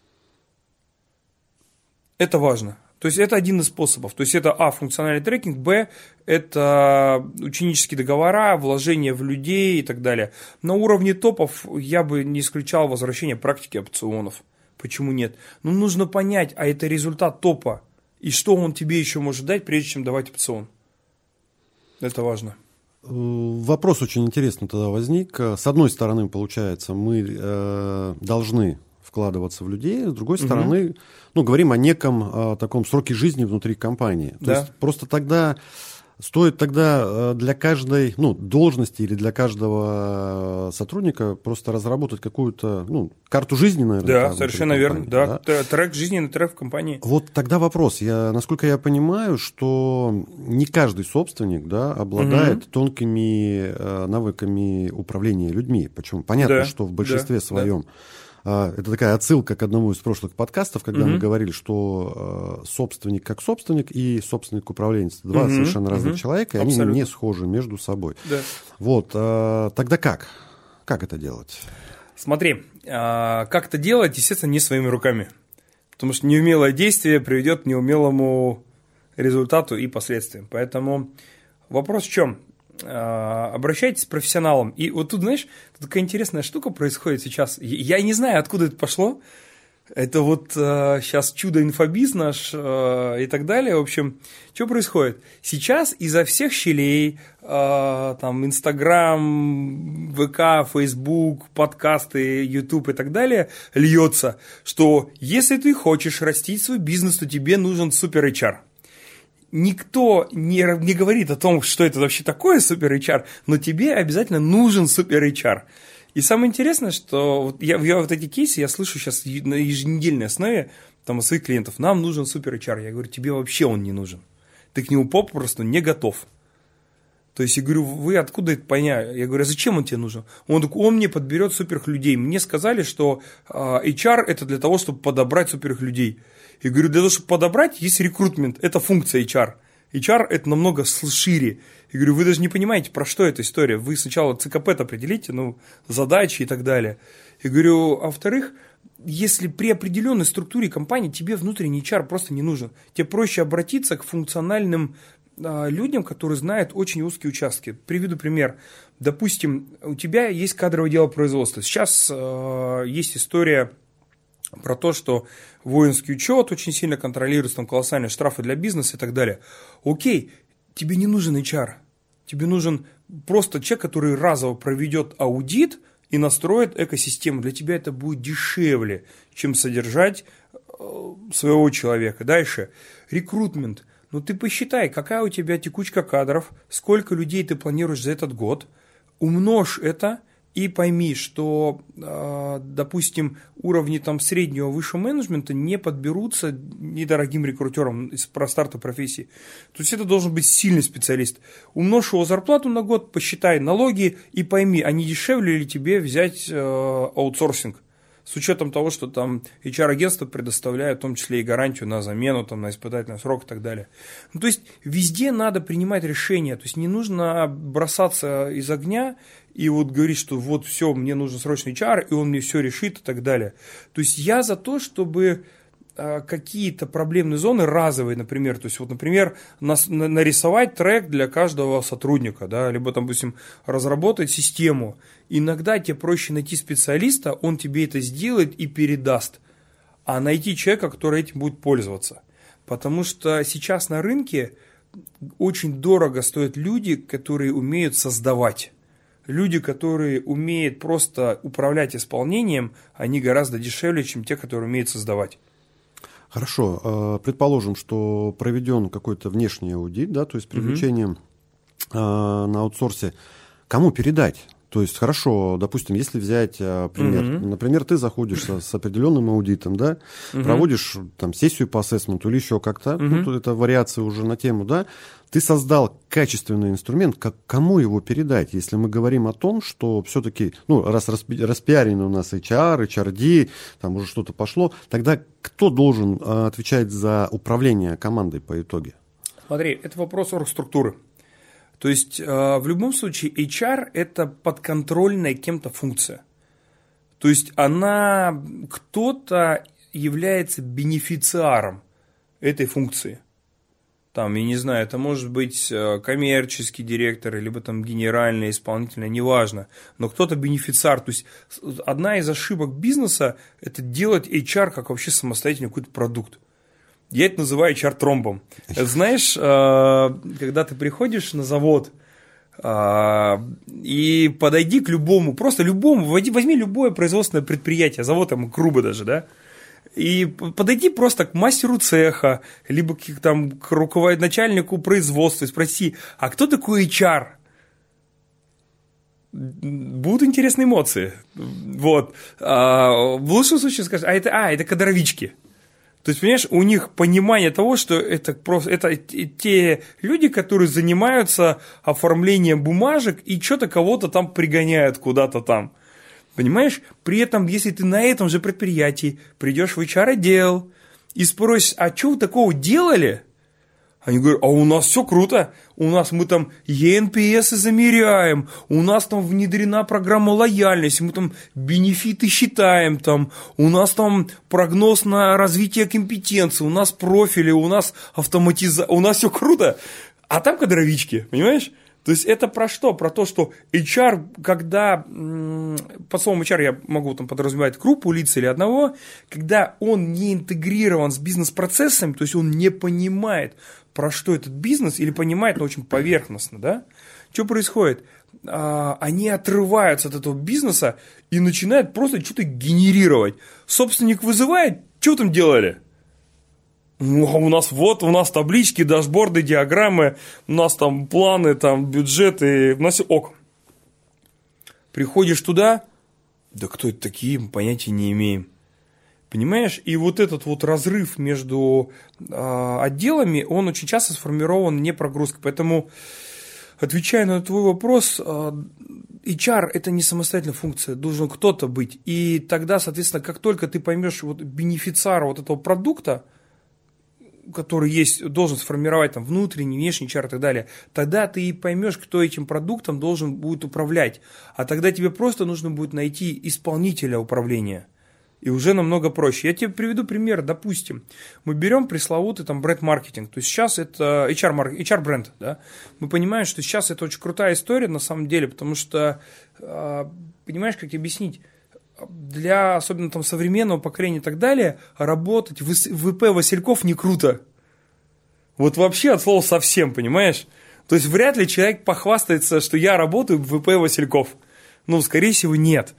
Это важно. То есть это один из способов. То есть это А, функциональный трекинг, Б, это ученические договора, вложения в людей и так далее. На уровне топов я бы не исключал возвращение практики опционов. Почему нет? Ну, нужно понять, а это результат топа. И что он тебе еще может дать, прежде чем давать опцион. Это важно. Вопрос очень интересный тогда возник. С одной стороны, получается, мы э, должны вкладываться в людей, с другой стороны, угу. Ну, говорим о неком о таком сроке жизни внутри компании. То да. есть просто тогда стоит тогда э, для каждой ну, должности или для каждого сотрудника просто разработать какую-то ну, карту жизни, наверное. Да, совершенно верно. Да. да. Трек жизненный трек в компании. Вот тогда вопрос. Я, насколько я понимаю, что не каждый собственник да, обладает угу. тонкими навыками управления людьми. Почему? Понятно, да, что в большинстве да, своем. Да а, это такая отсылка к одному из прошлых подкастов, когда Мгм. мы говорили, что э, собственник как собственник и собственник управленец два Мгм, совершенно разных мгм. человека, и они Абсолютно. не схожи между собой. Да. Вот, э, тогда как? Как это делать? Смотри, а, как это делать, естественно, не своими руками. Потому что неумелое действие приведет к неумелому результату и последствиям. Поэтому вопрос в чем? А, Обращайтесь к профессионалам. И вот тут, знаешь, тут такая интересная штука происходит сейчас. Я не знаю, откуда это пошло. Это вот сейчас чудо инфобиз наш э, и так далее. В общем, что происходит? Сейчас изо всех щелей, э, там, Инстаграм, ВК, Фейсбук, подкасты, Ютуб и так далее, льется, что если ты хочешь растить свой бизнес, то тебе нужен супер HR никто не, не говорит о том, что это вообще такое супер HR, но тебе обязательно нужен супер HR. И самое интересное, что вот я, я вот эти кейсы я слышу сейчас на еженедельной основе там, от своих клиентов. Нам нужен супер HR. Я говорю, тебе вообще он не нужен. Ты к нему попросту не готов. То есть я говорю, вы откуда это поняли? Я говорю, а зачем он тебе нужен? Он такой, он мне подберет суперх людей. Мне сказали, что а, HR это для того, чтобы подобрать суперх людей. Я говорю, для того, чтобы подобрать, есть рекрутмент, это функция HR. HR это намного шире. Я говорю, вы даже не понимаете, про что эта история. Вы сначала ЦКП определите, ну, задачи и так далее. Я говорю, а во-вторых, если при определенной структуре компании тебе внутренний HR просто не нужен, тебе проще обратиться к функциональным а, людям, которые знают очень узкие участки. Приведу пример. Допустим, у тебя есть кадровое дело производства. Сейчас э, есть история про то, что воинский учет очень сильно контролируется, там колоссальные штрафы для бизнеса и так далее. Окей, тебе не нужен HR. Тебе нужен просто человек, который разово проведет аудит и настроит экосистему. Для тебя это будет дешевле, чем содержать э, своего человека. Дальше. Рекрутмент. Ну ты посчитай, какая у тебя текучка кадров, сколько людей ты планируешь за этот год, умножь это и пойми, что, э, допустим, уровни там среднего высшего менеджмента не подберутся недорогим рекрутером из про старта профессии. То есть это должен быть сильный специалист. Умножь его зарплату на год, посчитай налоги и пойми, а не дешевле ли тебе взять э, аутсорсинг с учетом того, что там HR-агентство предоставляет в том числе и гарантию на замену, там, на испытательный срок и так далее. Ну, то есть везде надо принимать решения, то есть не нужно бросаться из огня и вот говорить, что вот все, мне нужен срочный HR, и он мне все решит и так далее. То есть я за то, чтобы какие-то проблемные зоны разовые, например, то есть вот, например, нарисовать трек для каждого сотрудника, да, либо, там, допустим, разработать систему. Иногда тебе проще найти специалиста, он тебе это сделает и передаст, а найти человека, который этим будет пользоваться. Потому что сейчас на рынке очень дорого стоят люди, которые умеют создавать. Люди, которые умеют просто управлять исполнением, они гораздо дешевле, чем те, которые умеют создавать. Хорошо, э, предположим, что проведен какой-то внешний аудит, да, то есть привлечением э, на аутсорсе. Кому передать? То есть, хорошо, допустим, если взять э, пример, Мгм. например, ты заходишь с, определенным аудитом, да, проводишь там сессию по ассессменту или еще как-то, ну, Мгм. тут это вариации уже на тему, да, ты создал качественный инструмент, как, кому его передать, если мы говорим о том, что все-таки, ну, раз распи- распиарены у нас HR, HRD, там уже что-то пошло, тогда кто должен э, отвечать за управление командой по итоге? Смотри, это вопрос оргструктуры. То есть э, в любом случае HR это подконтрольная кем-то функция. То есть она, кто-то является бенефициаром этой функции. Там, я не знаю, это может быть э, коммерческий директор, либо там генеральный, исполнительный, неважно. Но кто-то бенефициар. То есть одна из ошибок бизнеса – это делать HR как вообще самостоятельный какой-то продукт. Я это называю HR-тромбом. Знаешь, э, когда ты приходишь на завод, э, и подойди к любому, просто любому, возьми, любое производственное предприятие, завод там грубо даже, да, и подойди просто к мастеру цеха, либо к, там, к руковод... начальнику производства и спроси, а кто такой HR? Будут интересные эмоции. Вот. А, в лучшем случае скажешь, а это, а, это кадровички. То есть, понимаешь, у них понимание того, что это просто это те- люди, которые занимаются оформлением бумажек и что-то кого-то там пригоняют куда-то там. Понимаешь? При этом, если ты на этом же предприятии придешь в HR-отдел и спросишь, а что вы такого делали? Они говорят, а у нас все круто, у нас мы там ENPS замеряем, у нас там внедрена программа лояльности, мы там бенефиты считаем, там, у нас там прогноз на развитие компетенции, у нас профили, у нас автоматизация, у нас все круто, а там кадровички, понимаешь? То есть это про что? Про то, что HR, когда, по словам HR я могу там подразумевать группу лиц или одного, когда он не интегрирован с бизнес-процессами, то есть он не понимает, про что этот бизнес, или понимает, но очень поверхностно, да? Что происходит? А, они отрываются от этого бизнеса и начинают просто что-то генерировать. Собственник вызывает, что там делали? Ну, а у нас вот, у нас таблички, дашборды, диаграммы, у нас там планы, там бюджеты, у нас ок. Приходишь туда, да кто это такие, мы понятия не имеем. Понимаешь? И вот этот вот разрыв между э, отделами, он очень часто сформирован не прогрузкой. Поэтому, отвечая на твой вопрос, э, HR – это не самостоятельная функция, должен кто-то быть. И тогда, соответственно, как только ты поймешь вот бенефициара вот этого продукта, который есть, должен сформировать там внутренний, внешний чар и так далее, тогда ты и поймешь, кто этим продуктом должен будет управлять. А тогда тебе просто нужно будет найти исполнителя управления. И уже намного проще. Я тебе приведу пример. Допустим, мы берем пресловутый там бренд-маркетинг. То есть сейчас это HR, HR. Да? Мы понимаем, что сейчас это очень крутая история на самом деле, потому что, а, понимаешь, как объяснить, для особенно там современного поколения и так далее, работать в ВП Васильков не круто. Вот вообще от слова совсем, понимаешь? То есть вряд ли человек похвастается, что я работаю в ВП Васильков. Ну, скорее всего, нет.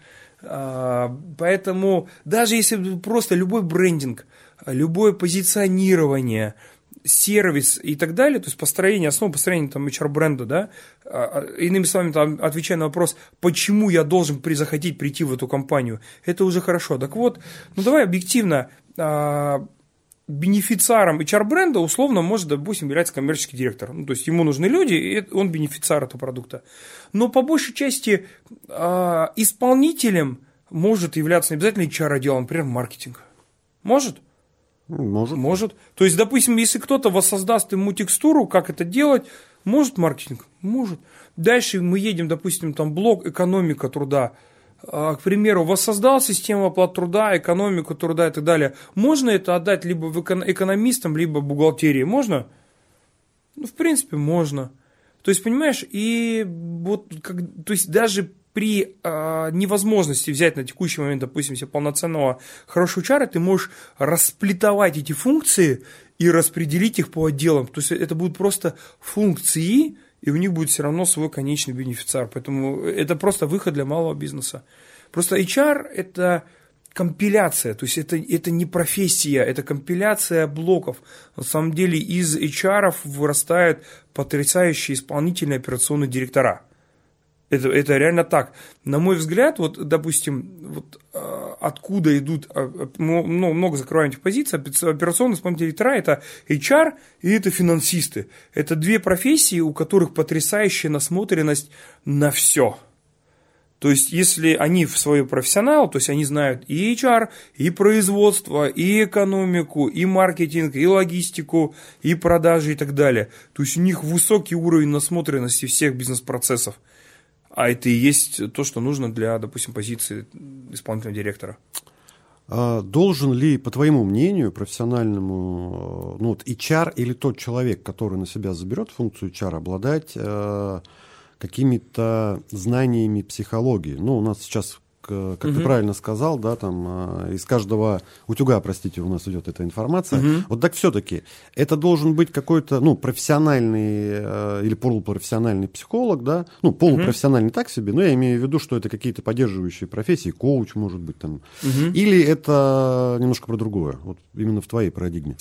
А, поэтому даже если просто любой брендинг, любое позиционирование – сервис и так далее, то есть построение, основа построения там HR-бренда, да, а, а, иными словами, там, отвечая на вопрос, почему я должен при, захотеть прийти в эту компанию, это уже хорошо. Так вот, ну давай объективно, бенефициаром HR-бренда условно может, допустим, являться коммерческий директор. Ну, то есть ему нужны люди, и он бенефициар этого продукта. Но по большей части э, исполнителем может являться не обязательно HR-отдел, например, маркетинг. Может? Может. Может. То есть, допустим, если кто-то воссоздаст ему текстуру, как это делать, может маркетинг? Может. Дальше мы едем, допустим, там блок экономика труда. А, к примеру, воссоздал систему оплат труда, экономику труда и так далее. Можно это отдать либо экономистам, либо бухгалтерии? Можно? Ну, в принципе, можно. То есть, понимаешь, и вот, как, то есть даже при э, невозможности взять на текущий момент, допустим, себе полноценного хорошего чара, ты можешь расплетовать эти функции и распределить их по отделам. То есть это будут просто функции, и у них будет все равно свой конечный бенефициар. Поэтому это просто выход для малого бизнеса. Просто HR – это компиляция, то есть это, это не профессия, это компиляция блоков. На самом деле из HR вырастают потрясающие исполнительные операционные директора – это, это реально так. На мой взгляд, вот, допустим, вот э, откуда идут, э, ну, много закрываем этих позиций, операционные исполнители директора – это HR и это финансисты. Это две профессии, у которых потрясающая насмотренность на все. То есть, если они в свой профессионал, то есть они знают и HR, и производство, и экономику, и маркетинг, и логистику, и продажи и так далее. То есть у них высокий уровень насмотренности всех бизнес-процессов. А это и есть то, что нужно для, допустим, позиции исполнительного директора. А должен ли, по твоему мнению, профессиональному, ну вот HR или тот человек, который на себя заберет функцию HR, обладать э, какими-то знаниями психологии? Ну, у нас сейчас как угу. ты правильно сказал, да, там а, из каждого утюга, простите, у нас идет эта информация. Угу. Вот так все-таки это должен быть какой-то, ну, профессиональный э, или полупрофессиональный психолог, да, ну, полупрофессиональный угу. так себе, но я имею в виду, что это какие-то поддерживающие профессии, коуч, может быть, там. Угу. Или это немножко про другое, вот именно в твоей парадигме.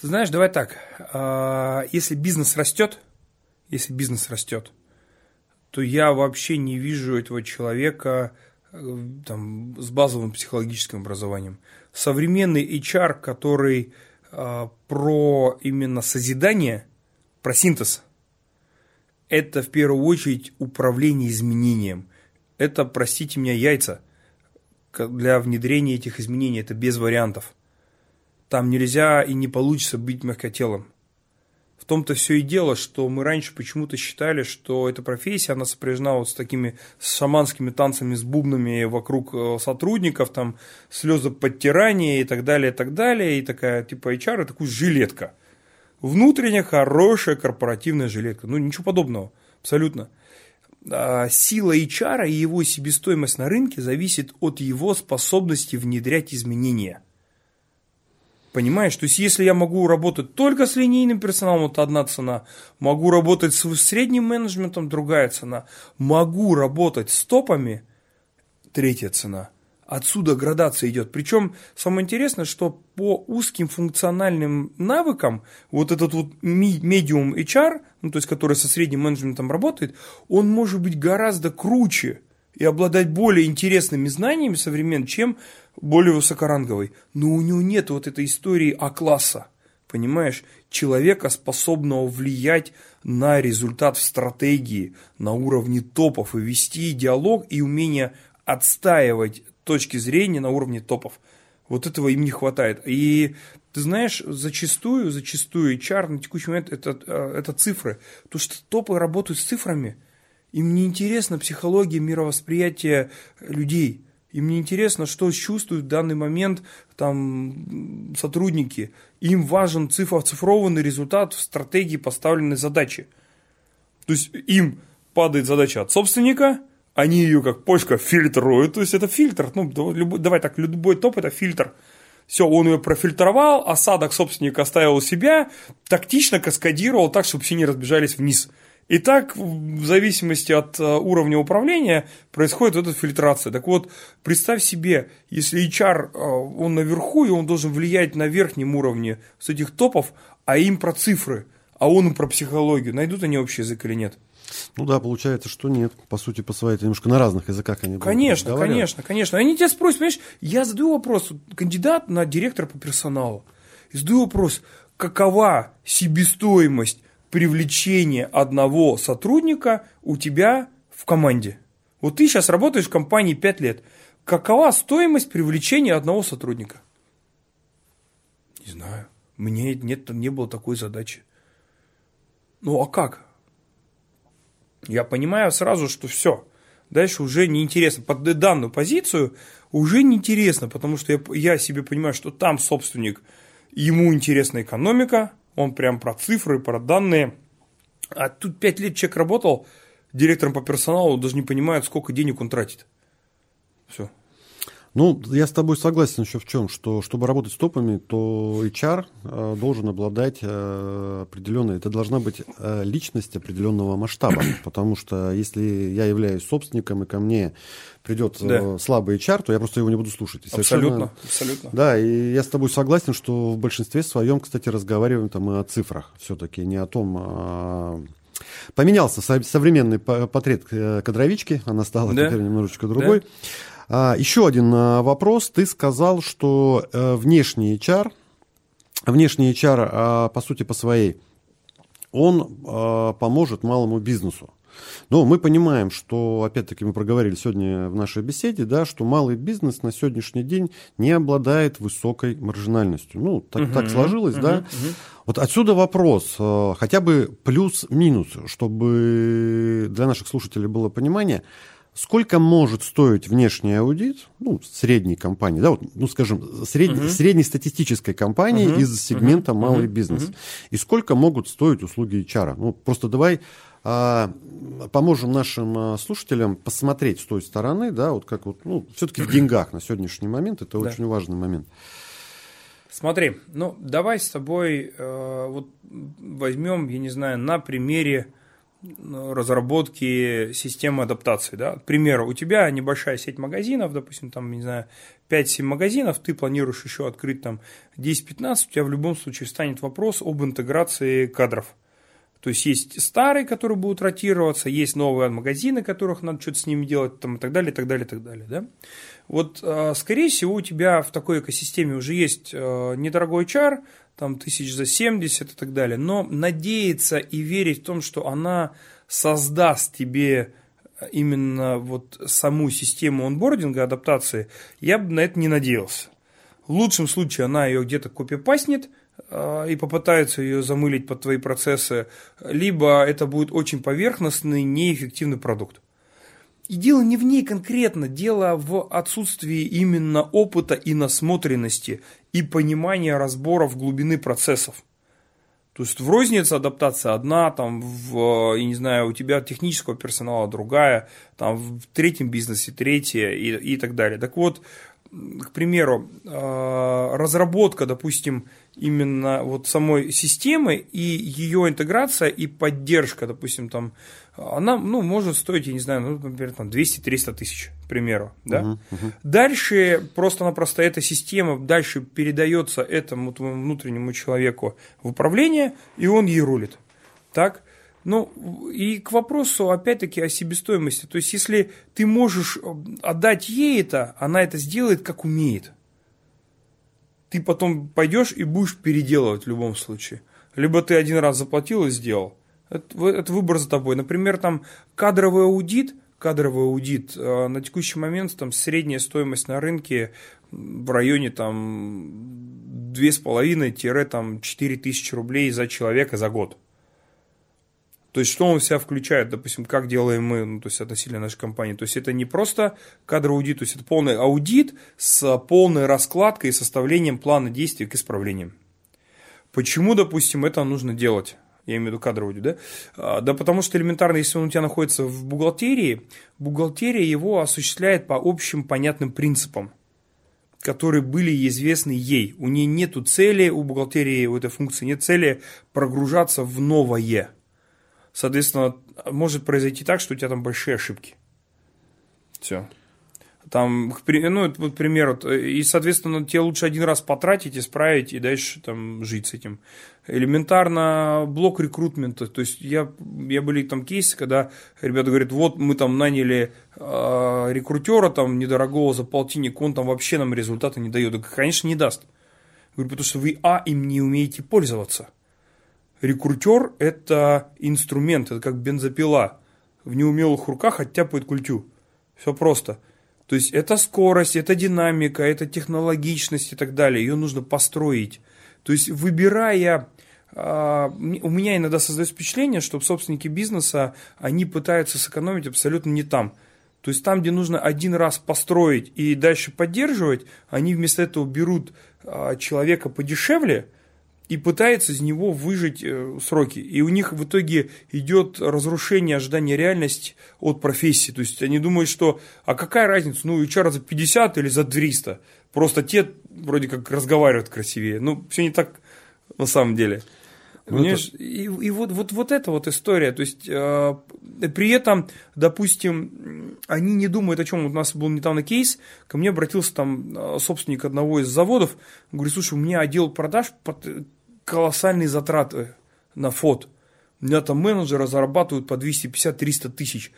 Ты знаешь, давай так, а, если бизнес растет, если бизнес растет, то я вообще не вижу этого человека там, с базовым психологическим образованием. Современный HR, который э, про именно созидание, про синтез, это в первую очередь управление изменением. Это, простите меня, яйца. для внедрения этих изменений. Это без вариантов. Там нельзя и не получится быть мягкотелым. В том-то все и дело, что мы раньше почему-то считали, что эта профессия, она сопряжена вот с такими шаманскими танцами, с бубнами вокруг э, сотрудников, там, слезы подтирания и так далее, и так далее, и такая, типа, HR, и такая жилетка. Внутренняя хорошая корпоративная жилетка. Ну, ничего подобного, абсолютно. А, сила HR и его себестоимость на рынке зависит от его способности внедрять изменения – Понимаешь? То есть, если я могу работать только с линейным персоналом, это одна цена. Могу работать с средним менеджментом, другая цена. Могу работать с топами, третья цена. Отсюда градация идет. Причем самое интересное, что по узким функциональным навыкам вот этот вот медиум HR, ну, то есть который со средним менеджментом работает, он может быть гораздо круче и обладать более интересными знаниями современными, чем более высокоранговый, но у него нет вот этой истории А-класса, понимаешь, человека, способного влиять на результат в стратегии, на уровне топов и вести диалог и умение отстаивать точки зрения на уровне топов. Вот этого им не хватает. И ты знаешь, зачастую, зачастую HR на текущий момент это, э, это цифры. Потому что топы работают с цифрами. Им не интересна психология мировосприятия людей. Им не интересно, что чувствуют в данный момент там, сотрудники. Им важен цифр, оцифрованный результат в стратегии поставленной задачи. То есть им падает задача от собственника, они ее как почка фильтруют, то есть это фильтр, ну давай так, любой топ это фильтр. Все, он ее профильтровал, осадок собственника оставил у себя, тактично каскадировал так, чтобы все не разбежались вниз. И так, в зависимости от э, уровня управления, происходит эта фильтрация. Так вот, представь себе, если HR, э, он наверху, и он должен влиять на верхнем уровне с этих топов, а им про цифры, а он им про психологию. Найдут они общий язык или нет? Ну да, получается, что нет. По сути, по своей, немножко на разных языках они Конечно, конечно, конечно. Они тебя спросят, понимаешь, я задаю вопрос, кандидат на директора по персоналу, и задаю вопрос, какова себестоимость привлечение одного сотрудника у тебя в команде. Вот ты сейчас работаешь в компании 5 лет. Какова стоимость привлечения одного сотрудника? Не знаю. Мне нет, не было такой задачи. Ну а как? Я понимаю сразу, что все. Дальше уже неинтересно. Под данную позицию уже неинтересно, потому что я, я себе понимаю, что там собственник, ему интересна экономика, он прям про цифры, про данные. А тут пять лет человек работал директором по персоналу, даже не понимает, сколько денег он тратит. Все. Ну, я с тобой согласен еще в чем, что чтобы работать с топами, то HR э, должен обладать э, определенной, это должна быть э, личность определенного масштаба, потому что если я являюсь собственником и ко мне придет да. слабый HR, то я просто его не буду слушать. абсолютно, абсолютно. Да, и я с тобой согласен, что в большинстве своем, кстати, разговариваем там мы о цифрах все-таки, не о том, а... Поменялся современный портрет кадровички, она стала да. теперь немножечко другой. Да. А, еще один а, вопрос. Ты сказал, что э, внешний HR, внешний HR, а, по сути, по своей, он поможет малому бизнесу. Но мы понимаем, что, опять-таки, мы проговорили сегодня в нашей беседе, да, что малый бизнес на сегодняшний день не обладает высокой маржинальностью. Ну, так, uh так сложилось, uh да. uh Вот отсюда вопрос, э, хотя бы плюс-минус, чтобы для наших слушателей было понимание, сколько может стоить внешний аудит, ну, средней компании, да, вот, ну, скажем, сред... uh-huh. среднестатистической компании uh-huh. из сегмента uh-huh. малый бизнес, uh-huh. и сколько могут стоить услуги HR. Ну, просто давай а, поможем нашим а, слушателям посмотреть с той стороны, да, вот как вот, ну, все-таки в деньгах на сегодняшний момент, это да. очень важный момент. Смотри, ну, давай с тобой э, вот возьмем, я не знаю, на примере разработки системы адаптации. Да? К примеру, у тебя небольшая сеть магазинов, допустим, там, не знаю, 5-7 магазинов, ты планируешь еще открыть там 10-15, у тебя в любом случае встанет вопрос об интеграции кадров. То есть есть старые, которые будут ротироваться, есть новые магазины, которых надо что-то с ними делать, там, и так далее, и так далее, и так далее. Да? Вот, а, скорее всего, у тебя в такой экосистеме уже есть а, недорогой чар, там тысяч за 70 и так далее, но надеяться и верить в том, что она создаст тебе именно вот саму систему онбординга, адаптации, я бы на это не надеялся. В лучшем случае она ее где-то копипастнет э, и попытается ее замылить под твои процессы, либо это будет очень поверхностный, неэффективный продукт. И дело не в ней конкретно, дело в отсутствии именно опыта и насмотренности и понимания разборов глубины процессов. То есть в рознице адаптация одна, там, в, я не знаю, у тебя технического персонала другая, там, в третьем бизнесе третья и, и так далее. Так вот, к примеру, а, разработка, допустим, именно вот самой системы и ее интеграция и поддержка, допустим, там, она, ну, может стоить, я не знаю, ну, например, там 200-300 тысяч, к примеру, да. Uh-huh, uh-huh. Дальше просто-напросто эта система дальше передается этому твоему внутреннему человеку в управление, и он ей рулит, так. Ну, и к вопросу, опять-таки, о себестоимости. То есть, если ты можешь отдать ей это, она это сделает, как умеет. Ты потом пойдешь и будешь переделывать в любом случае. Либо ты один раз заплатил и сделал, это, это выбор за тобой. Например, там кадровый аудит, кадровый аудит э, на текущий момент там средняя стоимость на рынке в районе там 2,5-4 тысячи рублей за человека за год. То есть, что он в себя включает, допустим, как делаем мы, ну, то есть, относительно нашей компании. То есть, это не просто кадровый аудит, то есть, это полный аудит с полной раскладкой и составлением плана действий к исправлениям. Почему, допустим, это нужно делать? я имею в виду кадровую, да? А, да потому что элементарно, если он у тебя находится в бухгалтерии, бухгалтерия его осуществляет по общим понятным принципам которые были известны ей. У нее нет цели, у бухгалтерии, у этой функции нет цели прогружаться в новое. Соответственно, может произойти так, что у тебя там большие ошибки. Все. Там, ну, вот, к примеру, и, соответственно, тебе лучше один раз потратить, исправить и дальше там жить с этим. Элементарно блок рекрутмента, то есть я, я были там кейсы, когда ребята говорят, вот мы там наняли э, рекрутера там недорогого за полтинник, он там вообще нам результаты не дает. Да, конечно, не даст. Говорю, потому что вы, а, им не умеете пользоваться. Рекрутер – это инструмент, это как бензопила. В неумелых руках оттяпает культю. Все просто – то есть это скорость, это динамика, это технологичность и так далее. Ее нужно построить. То есть выбирая а, у меня иногда создается впечатление, что собственники бизнеса, они пытаются сэкономить абсолютно не там. То есть там, где нужно один раз построить и дальше поддерживать, они вместо этого берут а, человека подешевле, и пытается из него выжить э, сроки. И у них в итоге идет разрушение ожидания реальности от профессии. То есть они думают, что а какая разница, ну HR за 50 или за 300? Просто те вроде как разговаривают красивее. Ну, все не так на самом деле. Ну, это... И, и вот, вот, вот эта вот история. То есть э, при этом, допустим, они не думают о чем. Вот у нас был недавно кейс, ко мне обратился там э, собственник одного из заводов, говорит, слушай, у меня отдел продаж под колоссальные затраты на фот. У меня там менеджеры зарабатывают по 250-300 тысяч.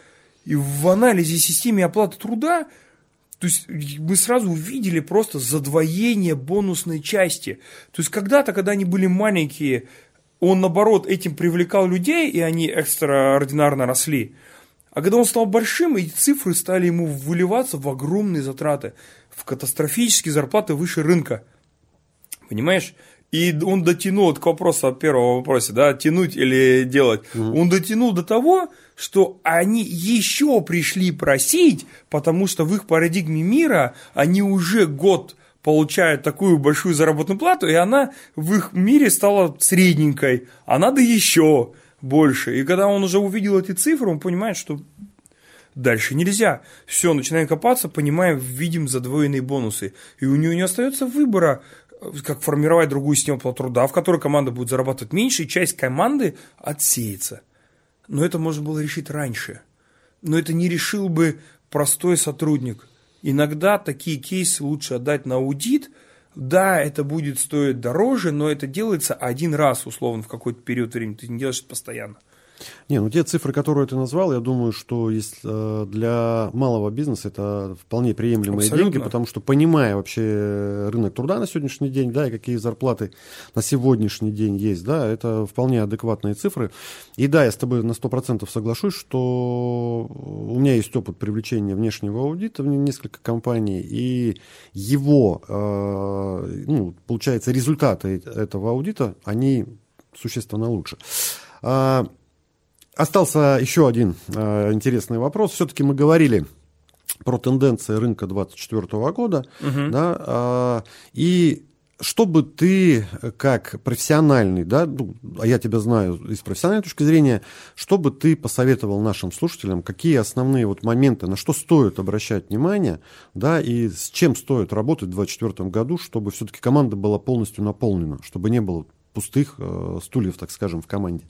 И в анализе системы оплаты труда, то есть мы сразу увидели просто задвоение бонусной части. То есть когда-то, когда они были маленькие, он наоборот этим привлекал людей, и они экстраординарно росли. А когда он стал большим, эти цифры стали ему выливаться в огромные затраты, в катастрофические зарплаты выше рынка. Понимаешь? И он дотянул к вопросу от первого вопроса, да, тянуть или делать. Угу. Он дотянул до того, что они еще пришли просить, потому что в их парадигме мира они уже год получают такую большую заработную плату, и она в их мире стала средненькой, а надо еще больше. И когда он уже увидел эти цифры, он понимает, что дальше нельзя. Все, начинаем копаться, понимаем, видим задвоенные бонусы. И у него не остается выбора, как формировать другую систему труда, в которой команда будет зарабатывать меньше, и часть команды отсеется. Но это можно было решить раньше. Но это не решил бы простой сотрудник. Иногда такие кейсы лучше отдать на аудит. Да, это будет стоить дороже, но это делается один раз, условно, в какой-то период времени. Ты не делаешь это постоянно. Не, ну те цифры, которые ты назвал, я думаю, что есть э, для малого бизнеса это вполне приемлемые Абсолютно. деньги, потому что понимая вообще рынок труда на сегодняшний день, да, и какие зарплаты на сегодняшний день есть, да, это вполне адекватные цифры. И да, я с тобой на 100% соглашусь, что у меня есть опыт привлечения внешнего аудита в несколько компаний, и его, э, ну, получается, результаты этого аудита, они существенно лучше. Остался еще один а, интересный вопрос. Все-таки мы говорили про тенденции рынка 2024 года, угу. да, а, и чтобы ты как профессиональный, да, ну, а я тебя знаю из профессиональной точки зрения, чтобы ты посоветовал нашим слушателям, какие основные вот моменты, на что стоит обращать внимание, да, и с чем стоит работать в 2024 году, чтобы все-таки команда была полностью наполнена, чтобы не было пустых э, стульев, так скажем, в команде?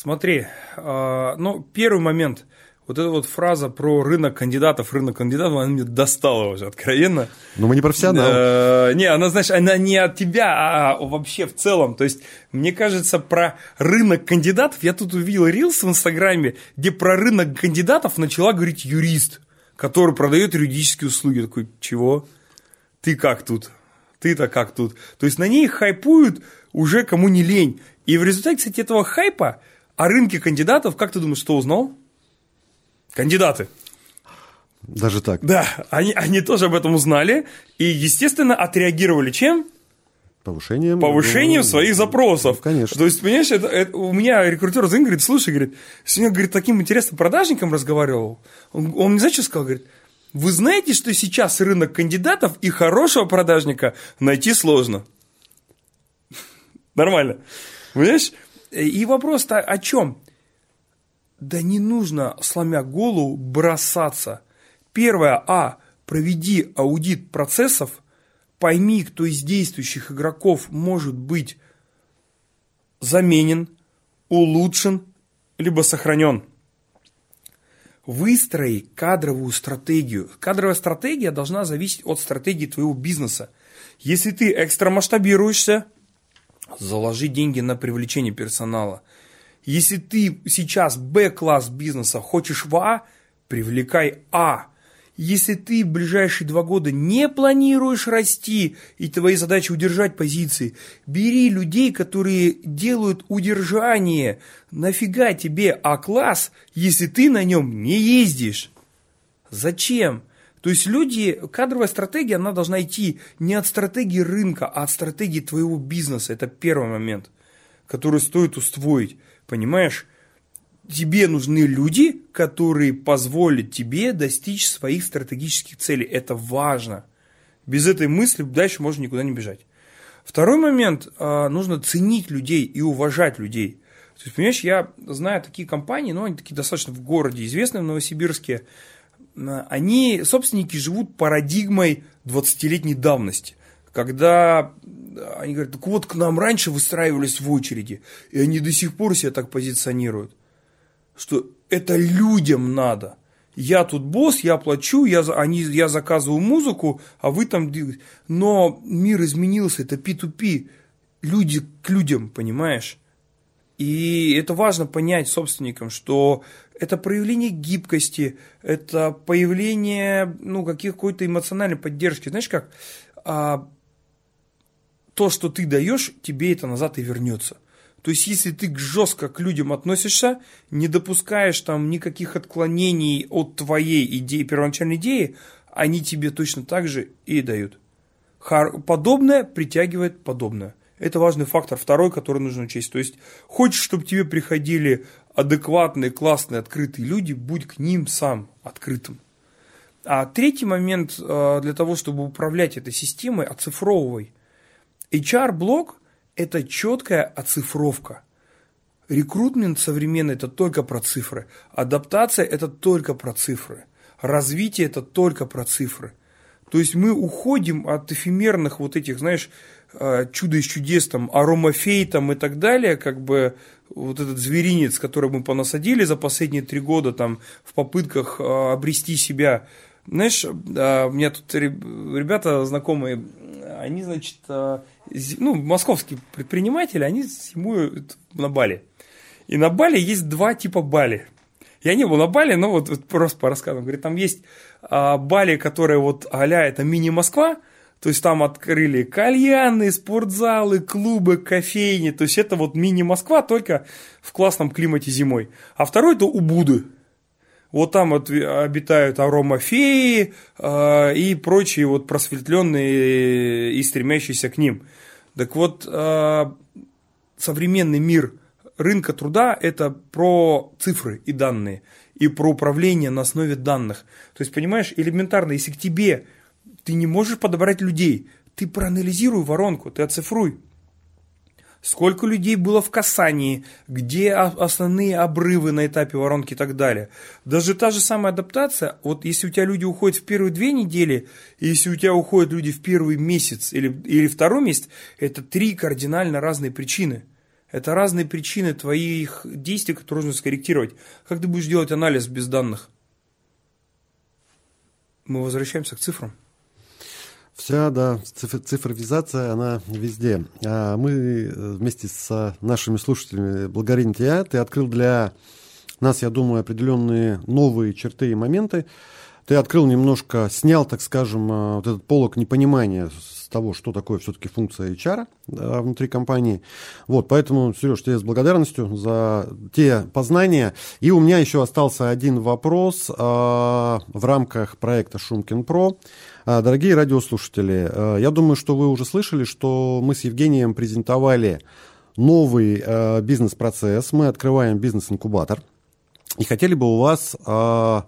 Смотри, э, ну, первый момент, вот эта вот фраза про рынок кандидатов, рынок кандидатов, она мне достала уже откровенно. Но мы не профессионалы. Э, не, она, знаешь, она не от тебя, а вообще в целом. То есть, мне кажется, про рынок кандидатов, я тут увидел рилс в Инстаграме, где про рынок кандидатов начала говорить юрист, который продает юридические услуги. Такой, чего? Ты как тут? Ты-то как тут? То есть, на ней хайпуют уже кому не лень. И в результате, кстати, этого хайпа о рынке кандидатов, как ты думаешь, что узнал? Кандидаты. Даже так? Да, они, они тоже об этом узнали и, естественно, отреагировали чем? Повышением. Повышением думаю, своих запросов. Конечно. То есть, понимаешь, это, это, у меня рекрутер звонит, говорит, слушай, говорит, сегодня, говорит, таким интересным продажником разговаривал. Он, он не знает, что сказал, говорит, вы знаете, что сейчас рынок кандидатов и хорошего продажника найти сложно? Нормально. Понимаешь? И вопрос-то о чем? Да не нужно, сломя голову, бросаться. Первое, а, проведи аудит процессов, пойми, кто из действующих игроков может быть заменен, улучшен, либо сохранен. Выстрои кадровую стратегию. Кадровая стратегия должна зависеть от стратегии твоего бизнеса. Если ты экстрамасштабируешься, заложи деньги на привлечение персонала. Если ты сейчас Б-класс бизнеса хочешь в А, привлекай А. Если ты в ближайшие два года не планируешь расти, и твои задачи удержать позиции, бери людей, которые делают удержание. Нафига тебе А-класс, если ты на нем не ездишь? Зачем? То есть люди, кадровая стратегия, она должна идти не от стратегии рынка, а от стратегии твоего бизнеса. Это первый момент, который стоит устроить. Понимаешь? Тебе нужны люди, которые позволят тебе достичь своих стратегических целей. Это важно. Без этой мысли дальше можно никуда не бежать. Второй момент, а, нужно ценить людей и уважать людей. То есть, понимаешь, я знаю такие компании, но они такие достаточно в городе известные, в Новосибирске, они, собственники, живут парадигмой 20-летней давности. Когда они говорят, так вот, к нам раньше выстраивались в очереди, и они до сих пор себя так позиционируют, что это людям надо. Я тут босс, я плачу, я, они, я заказываю музыку, а вы там... Но мир изменился, это P2P. Люди к людям, понимаешь? И это важно понять собственникам, что это проявление гибкости, это появление ну, каких-то эмоциональной поддержки. Знаешь как? А, то, что ты даешь, тебе это назад и вернется. То есть, если ты жестко к людям относишься, не допускаешь там никаких отклонений от твоей идеи, первоначальной идеи, они тебе точно так же и дают. Подобное притягивает подобное. Это важный фактор второй, который нужно учесть. То есть, хочешь, чтобы тебе приходили адекватные, классные, открытые люди, будь к ним сам открытым. А третий момент э, для того, чтобы управлять этой системой, оцифровывай. HR-блок – это четкая оцифровка. Рекрутмент современный – это только про цифры. Адаптация – это только про цифры. Развитие – это только про цифры. То есть мы уходим от эфемерных вот этих, знаешь, чудо из чудес, там, аромафей там, и так далее, как бы вот этот зверинец, который мы понасадили за последние три года там, в попытках э, обрести себя. Знаешь, э, у меня тут ребята знакомые, они, значит, ну, московские предприниматели, они зимуют на Бали. И на Бали есть два типа Бали. Я не был на Бали, но вот, вот просто по рассказам. Говорит, там есть а, Бали, которые вот а это мини-Москва, то есть там открыли кальяны, спортзалы, клубы, кофейни. То есть это вот мини-Москва, только в классном климате зимой. А второй это Убуды. Вот там вот обитают аромафеи э, и прочие вот просветленные и стремящиеся к ним. Так вот, э, современный мир рынка труда – это про цифры и данные, и про управление на основе данных. То есть, понимаешь, элементарно, если к тебе ты не можешь подобрать людей. Ты проанализируй воронку, ты оцифруй. Сколько людей было в касании, где основные обрывы на этапе воронки и так далее. Даже та же самая адаптация, вот если у тебя люди уходят в первые две недели, и если у тебя уходят люди в первый месяц или, или второй месяц, это три кардинально разные причины. Это разные причины твоих действий, которые нужно скорректировать. Как ты будешь делать анализ без данных? Мы возвращаемся к цифрам. Вся, да, цифровизация, она везде. А мы э, вместе с нашими слушателями благодарим тебя. Ты открыл для нас, я думаю, определенные новые черты и моменты. Ты открыл немножко, снял, так скажем, э, вот этот полок непонимания с того, что такое все-таки функция HR да, внутри компании. Вот, поэтому, Сереж, тебе с благодарностью за те познания. И у меня еще остался один вопрос а, в рамках проекта Шумкин Про. А, дорогие радиослушатели, а, я думаю, что вы уже слышали, что мы с Евгением презентовали новый а, бизнес-процесс. Мы открываем бизнес-инкубатор. И хотели бы у вас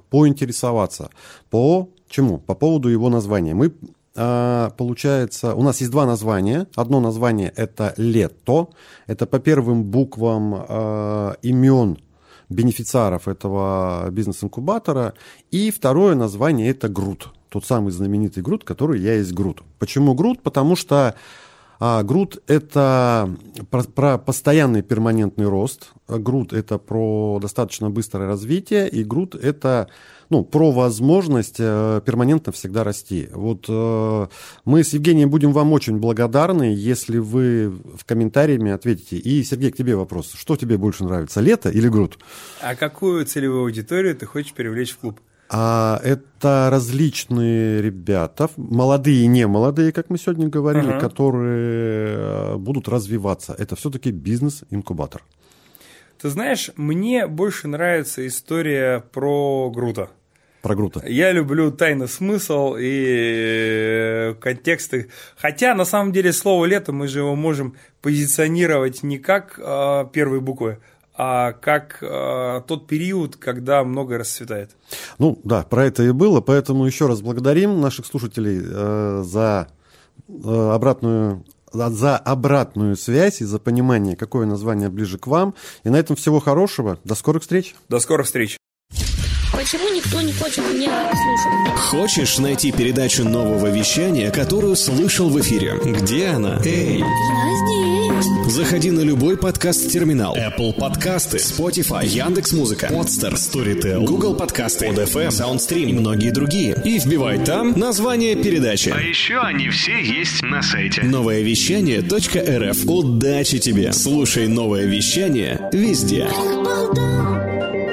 поинтересоваться по чему? По поводу его названия. Мы получается, у нас есть два названия. Одно название это лето. Это по первым буквам имен бенефициаров этого бизнес-инкубатора. И второе название это ГРУТ тот самый знаменитый груд, который я есть груд. Почему груд? Потому что а, груд – это про, про постоянный перманентный рост, груд – это про достаточно быстрое развитие, и груд – это ну, про возможность э, перманентно всегда расти. Вот э, мы с Евгением будем вам очень благодарны, если вы в комментариями ответите. И, Сергей, к тебе вопрос. Что тебе больше нравится, лето или груд? А какую целевую аудиторию ты хочешь привлечь в клуб? А это различные ребята, молодые и не молодые, как мы сегодня говорили, uh-huh. которые э, будут развиваться. Это все-таки бизнес-инкубатор. Ты знаешь, мне больше нравится история про Грута. Про Грута. Я люблю тайный смысл и э, контексты. Хотя, на самом деле, слово «лето» мы же его можем позиционировать не как э, первые буквы, а как э, тот период, когда многое расцветает. Ну да, про это и было, поэтому еще раз благодарим наших слушателей э, за э, обратную за обратную связь и за понимание, какое название ближе к вам. И на этом всего хорошего. До скорых встреч. До скорых встреч. Почему никто не хочет меня слушать? Хочешь найти передачу нового вещания, которую слышал в эфире? Где она? Эй! Я здесь. Заходи на любой подкаст-терминал. Apple подкасты, Spotify, Яндекс.Музыка, Podster, Storytel, Google подкасты, ODFM, SoundStream и многие другие. И вбивай там название передачи. А еще они все есть на сайте. Новое вещание.рф. Удачи тебе! Слушай новое вещание везде. Болтал.